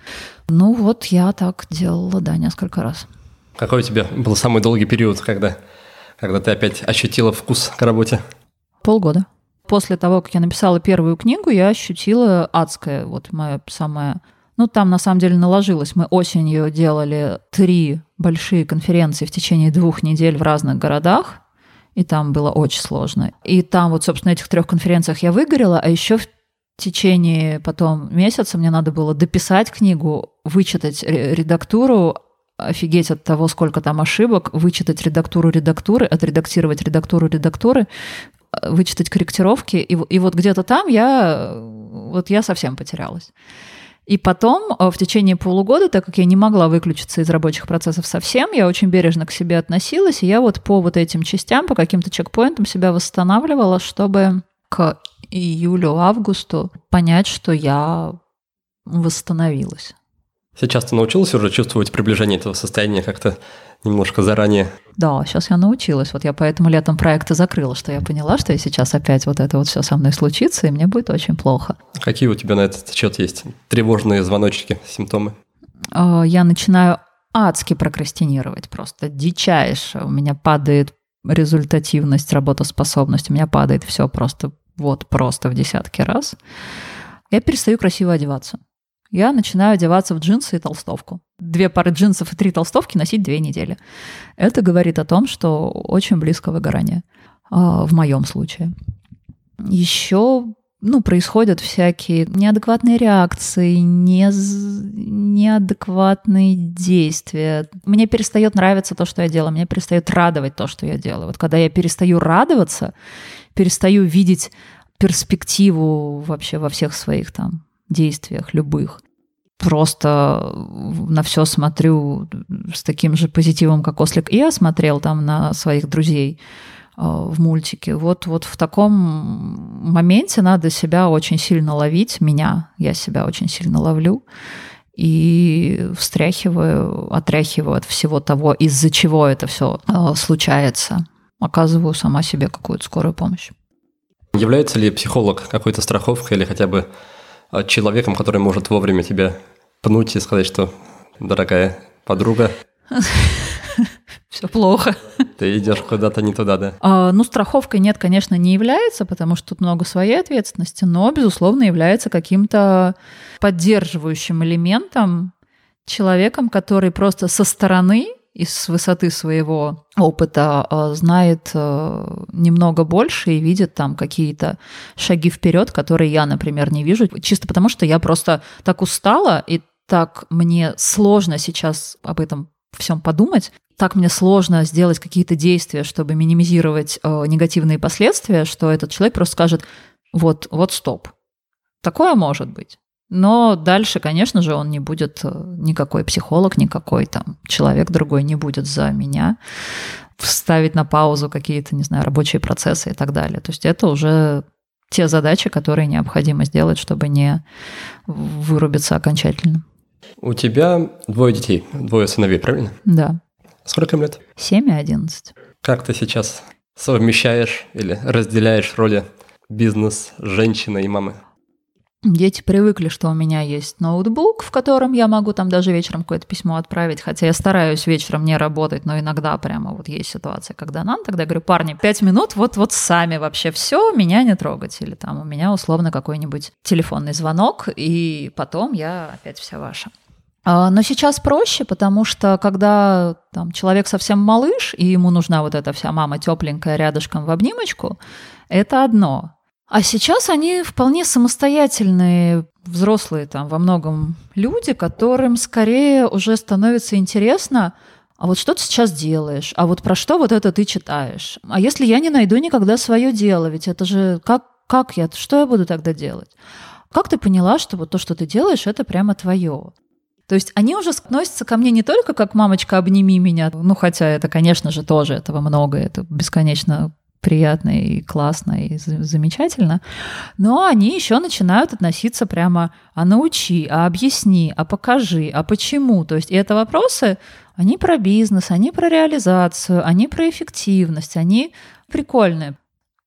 Ну вот я так делала, да, несколько раз. Какой у тебя был самый долгий период, когда, когда ты опять ощутила вкус к работе? Полгода. После того, как я написала первую книгу, я ощутила адское, вот мое самое... Ну, там на самом деле наложилось. Мы осенью делали три большие конференции в течение двух недель в разных городах, и там было очень сложно. И там вот, собственно, этих трех конференциях я выгорела, а еще в течение потом месяца мне надо было дописать книгу, вычитать редактуру, офигеть от того, сколько там ошибок, вычитать редактуру редактуры, отредактировать редактуру редактуры, вычитать корректировки. И, и вот где-то там я, вот я совсем потерялась. И потом, э, в течение полугода, так как я не могла выключиться из рабочих процессов совсем, я очень бережно к себе относилась, и я вот по вот этим частям, по каким-то чекпоинтам себя восстанавливала, чтобы к июлю-августу понять, что я восстановилась. Сейчас ты научилась уже чувствовать приближение этого состояния как-то немножко заранее? Да, сейчас я научилась. Вот я поэтому летом проекты закрыла, что я поняла, что я сейчас опять вот это вот все со мной случится, и мне будет очень плохо. Какие у тебя на этот счет есть тревожные звоночки, симптомы? А, я начинаю адски прокрастинировать, просто дичайше. У меня падает результативность, работоспособность, у меня падает все просто вот просто в десятки раз. Я перестаю красиво одеваться я начинаю одеваться в джинсы и толстовку. Две пары джинсов и три толстовки носить две недели. Это говорит о том, что очень близко выгорание а, в моем случае. Еще ну, происходят всякие неадекватные реакции, не, неадекватные действия. Мне перестает нравиться то, что я делаю, мне перестает радовать то, что я делаю. Вот когда я перестаю радоваться, перестаю видеть перспективу вообще во всех своих там действиях любых. Просто на все смотрю с таким же позитивом, как Ослик. И я смотрел там на своих друзей э, в мультике. Вот, вот в таком моменте надо себя очень сильно ловить, меня, я себя очень сильно ловлю, и встряхиваю, отряхиваю от всего того, из-за чего это все э, случается. Оказываю сама себе какую-то скорую помощь. Является ли психолог какой-то страховкой или хотя бы а, человеком, который может вовремя тебя пнуть и сказать, что, дорогая подруга, <laughs> все плохо. Ты идешь куда-то не туда, да? А, ну, страховкой нет, конечно, не является, потому что тут много своей ответственности, но, безусловно, является каким-то поддерживающим элементом, человеком, который просто со стороны и с высоты своего опыта э, знает э, немного больше и видит там какие-то шаги вперед, которые я, например, не вижу, чисто потому что я просто так устала и так мне сложно сейчас об этом всем подумать, так мне сложно сделать какие-то действия, чтобы минимизировать э, негативные последствия, что этот человек просто скажет, вот, вот стоп. Такое может быть. Но дальше, конечно же, он не будет, э, никакой психолог, никакой там человек другой не будет за меня вставить на паузу какие-то, не знаю, рабочие процессы и так далее. То есть это уже те задачи, которые необходимо сделать, чтобы не вырубиться окончательно. У тебя двое детей, двое сыновей, правильно? Да. Сколько им лет? Семь и одиннадцать. Как ты сейчас совмещаешь или разделяешь роли бизнес, женщины и мамы? Дети привыкли, что у меня есть ноутбук, в котором я могу там даже вечером какое-то письмо отправить, хотя я стараюсь вечером не работать, но иногда прямо вот есть ситуация, когда нам тогда говорю, парни, пять минут, вот, вот сами вообще все, меня не трогать, или там у меня условно какой-нибудь телефонный звонок, и потом я опять вся ваша. А, но сейчас проще, потому что когда там, человек совсем малыш, и ему нужна вот эта вся мама тепленькая рядышком в обнимочку, это одно. А сейчас они вполне самостоятельные взрослые там во многом люди, которым скорее уже становится интересно, а вот что ты сейчас делаешь, а вот про что вот это ты читаешь, а если я не найду никогда свое дело, ведь это же как, как я, что я буду тогда делать? Как ты поняла, что вот то, что ты делаешь, это прямо твое? То есть они уже относятся ко мне не только как «мамочка, обними меня», ну хотя это, конечно же, тоже этого много, это бесконечно приятно и классно и замечательно, но они еще начинают относиться прямо «а научи», «а объясни», «а покажи», «а почему?». То есть это вопросы, они про бизнес, они про реализацию, они про эффективность, они прикольные.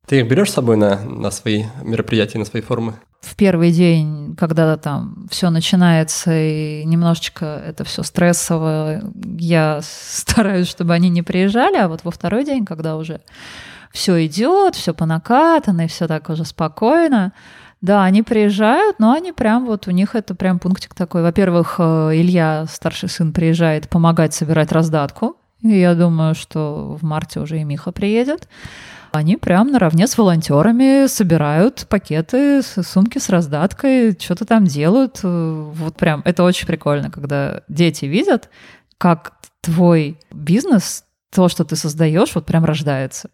Ты их берешь с собой на, на свои мероприятия, на свои форумы? В первый день, когда там все начинается и немножечко это все стрессово, я <laughs> стараюсь, чтобы они не приезжали, а вот во второй день, когда уже все идет, все по накатанной, все так уже спокойно. Да, они приезжают, но они прям вот у них это прям пунктик такой. Во-первых, э, Илья, старший сын, приезжает помогать собирать раздатку. И я думаю, что в марте уже и Миха приедет. Они прям наравне с волонтерами собирают пакеты, сумки с раздаткой, что-то там делают. Э, вот прям это очень прикольно, когда дети видят, как твой бизнес, то, что ты создаешь, вот прям рождается.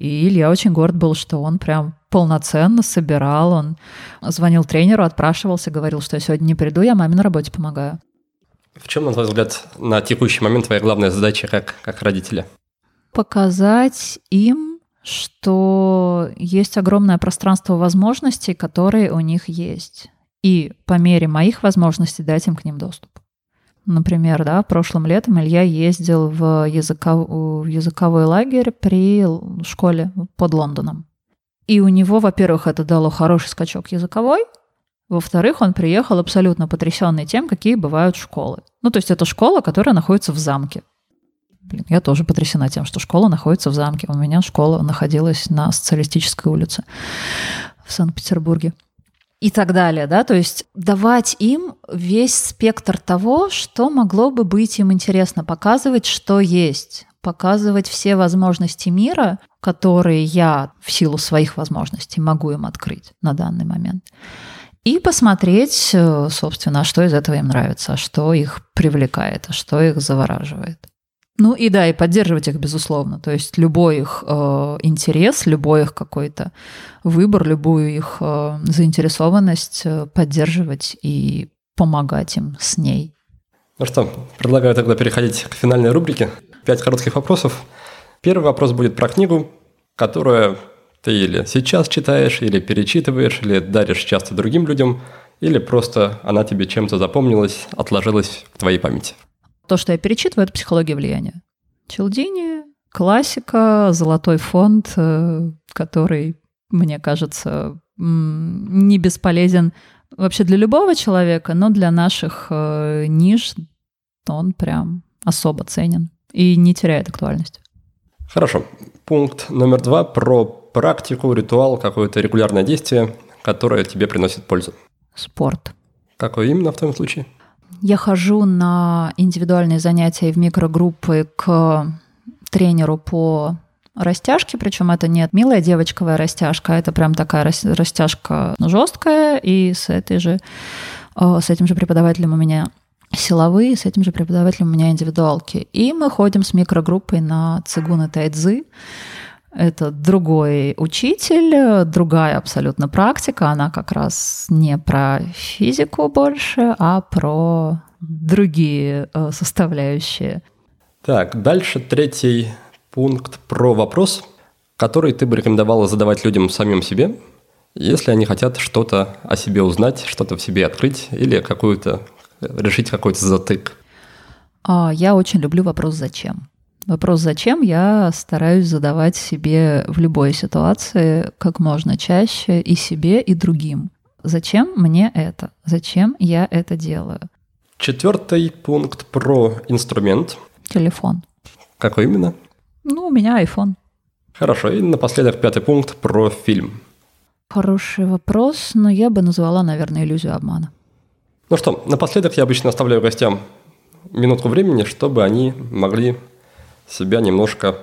И Илья очень горд был, что он прям полноценно собирал, он звонил тренеру, отпрашивался, говорил, что я сегодня не приду, я маме на работе помогаю. В чем, на твой взгляд, на текущий момент твоя главная задача как, как родителя? Показать им, что есть огромное пространство возможностей, которые у них есть. И по мере моих возможностей дать им к ним доступ. Например, да, прошлым летом Илья ездил в, языков... в языковой лагерь при школе под Лондоном. И у него, во-первых, это дало хороший скачок языковой, во-вторых, он приехал абсолютно потрясенный тем, какие бывают школы. Ну, то есть это школа, которая находится в замке. Блин, я тоже потрясена тем, что школа находится в замке. У меня школа находилась на Социалистической улице в Санкт-Петербурге и так далее, да, то есть давать им весь спектр того, что могло бы быть им интересно, показывать, что есть, показывать все возможности мира, которые я в силу своих возможностей могу им открыть на данный момент. И посмотреть, э, собственно, что из этого им нравится, что их привлекает, а что их завораживает. Ну и да, и поддерживать их, безусловно. То есть любой их э, интерес, любой их какой-то выбор, любую их э, заинтересованность э, поддерживать и помогать им с ней. Ну что, предлагаю тогда переходить к финальной рубрике. Пять коротких вопросов. Первый вопрос будет про книгу, которую ты или сейчас читаешь, или перечитываешь, или даришь часто другим людям, или просто она тебе чем-то запомнилась, отложилась в твоей памяти. То, что я перечитываю, это психология влияния. Челдини, классика, золотой фонд, э, который, мне кажется, не бесполезен вообще для любого человека, но для наших э, ниш он прям особо ценен и не теряет актуальность. Хорошо. Пункт номер два про практику, ритуал, какое-то регулярное действие, которое тебе приносит пользу. Спорт. Какое именно в твоем случае? Я хожу на индивидуальные занятия в микрогруппы к тренеру по растяжке, причем это не милая девочковая растяжка, а это прям такая растяжка жесткая, и с этой же э, с этим же преподавателем у меня силовые, с этим же преподавателем у меня индивидуалки. И мы ходим с микрогруппой на цигун и тайцзы. Это другой учитель, другая абсолютно практика. Она как раз не про физику больше, а про другие э, составляющие. Так, дальше третий пункт про вопрос, который ты бы рекомендовала задавать людям самим себе, если они хотят что-то о себе узнать, что-то в себе открыть или какую-то решить какой-то затык. А, я очень люблю вопрос «зачем?». Вопрос «зачем?» я стараюсь задавать себе в любой ситуации как можно чаще и себе, и другим. Зачем мне это? Зачем я это делаю? Четвертый пункт про инструмент. Телефон. Какой именно? Ну, у меня iPhone. Хорошо. И напоследок пятый пункт про фильм. Хороший вопрос, но я бы назвала, наверное, иллюзию обмана. Ну что, напоследок я обычно оставляю гостям минутку времени, чтобы они могли себя немножко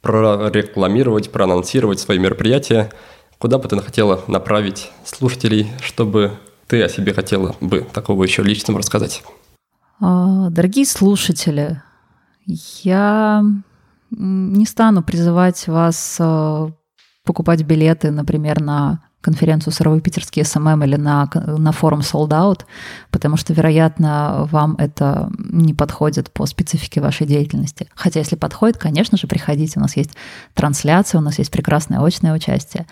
прорекламировать, проанонсировать свои мероприятия, куда бы ты хотела направить слушателей, чтобы ты о себе хотела бы такого еще личного рассказать? А, дорогие слушатели, я не стану призывать вас а, покупать билеты, например, на конференцию «Суровый Питерский SMM» или на, на форум Sold Out, потому что, вероятно, вам это не подходит по специфике вашей деятельности. Хотя, если подходит, конечно же, приходите. У нас есть трансляция, у нас есть прекрасное очное участие.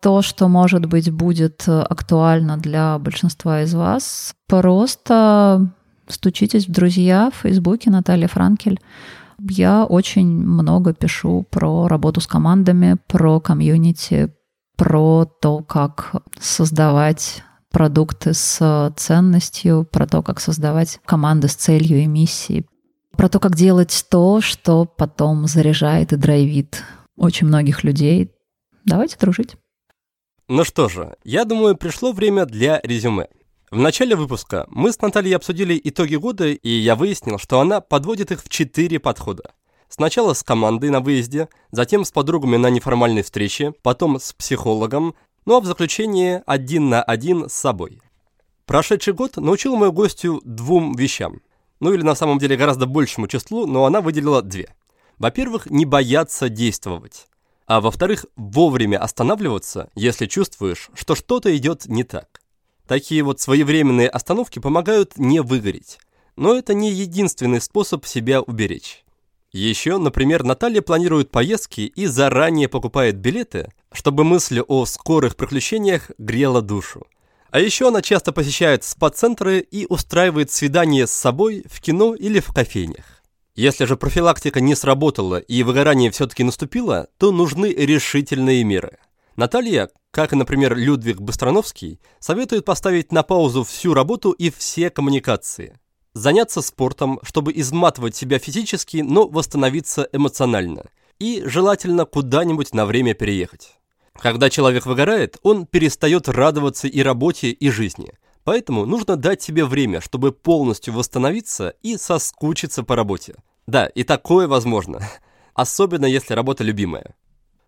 То, что, может быть, будет актуально для большинства из вас, просто стучитесь в друзья в Фейсбуке Наталья Франкель. Я очень много пишу про работу с командами, про комьюнити, про то, как создавать продукты с ценностью, про то, как создавать команды с целью и миссией, про то, как делать то, что потом заряжает и драйвит очень многих людей. Давайте дружить. Ну что же, я думаю, пришло время для резюме. В начале выпуска мы с Натальей обсудили итоги года, и я выяснил, что она подводит их в четыре подхода. Сначала с командой на выезде, затем с подругами на неформальной встрече, потом с психологом, ну а в заключение один на один с собой. Прошедший год научил мою гостью двум вещам. Ну или на самом деле гораздо большему числу, но она выделила две. Во-первых, не бояться действовать. А во-вторых, вовремя останавливаться, если чувствуешь, что что-то идет не так. Такие вот своевременные остановки помогают не выгореть. Но это не единственный способ себя уберечь. Еще, например, Наталья планирует поездки и заранее покупает билеты, чтобы мысль о скорых приключениях грела душу. А еще она часто посещает спа-центры и устраивает свидания с собой в кино или в кофейнях. Если же профилактика не сработала и выгорание все-таки наступило, то нужны решительные меры. Наталья, как и, например, Людвиг Быстрановский, советует поставить на паузу всю работу и все коммуникации. Заняться спортом, чтобы изматывать себя физически, но восстановиться эмоционально. И желательно куда-нибудь на время переехать. Когда человек выгорает, он перестает радоваться и работе, и жизни. Поэтому нужно дать себе время, чтобы полностью восстановиться и соскучиться по работе. Да, и такое возможно. <laughs> Особенно если работа любимая.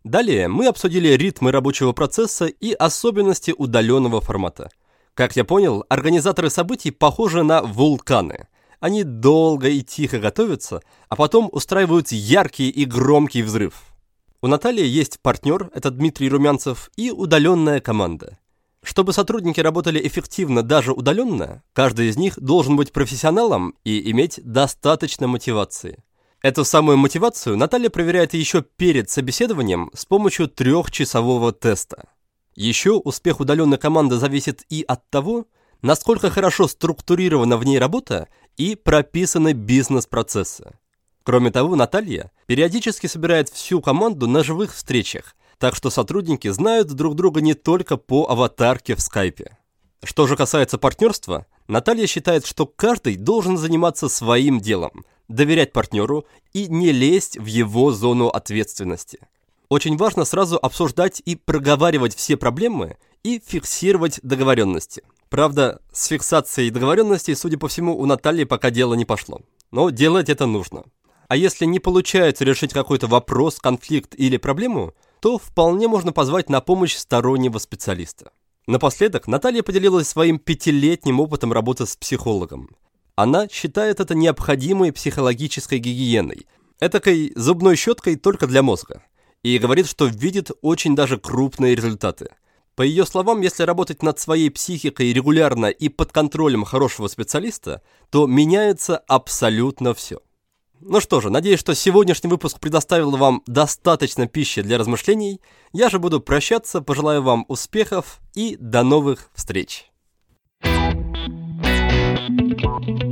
Далее мы обсудили ритмы рабочего процесса и особенности удаленного формата. Как я понял, организаторы событий похожи на вулканы. Они долго и тихо готовятся, а потом устраивают яркий и громкий взрыв. У Натальи есть партнер, это Дмитрий Румянцев, и удаленная команда. Чтобы сотрудники работали эффективно даже удаленно, каждый из них должен быть профессионалом и иметь достаточно мотивации. Эту самую мотивацию Наталья проверяет еще перед собеседованием с помощью трехчасового теста. Еще успех удаленной команды зависит и от того, насколько хорошо структурирована в ней работа и прописаны бизнес-процессы. Кроме того, Наталья периодически собирает всю команду на живых встречах, так что сотрудники знают друг друга не только по аватарке в скайпе. Что же касается партнерства, Наталья считает, что каждый должен заниматься своим делом, доверять партнеру и не лезть в его зону ответственности. Очень важно сразу обсуждать и проговаривать все проблемы и фиксировать договоренности. Правда, с фиксацией договоренностей, судя по всему, у Натальи пока дело не пошло. Но делать это нужно. А если не получается решить какой-то вопрос, конфликт или проблему, то вполне можно позвать на помощь стороннего специалиста. Напоследок Наталья поделилась своим пятилетним опытом работы с психологом. Она считает это необходимой психологической гигиеной, этакой зубной щеткой только для мозга, и говорит, что видит очень даже крупные результаты. По ее словам, если работать над своей психикой регулярно и под контролем хорошего специалиста, то меняется абсолютно все. Ну что же, надеюсь, что сегодняшний выпуск предоставил вам достаточно пищи для размышлений. Я же буду прощаться, пожелаю вам успехов и до новых встреч. Thank you.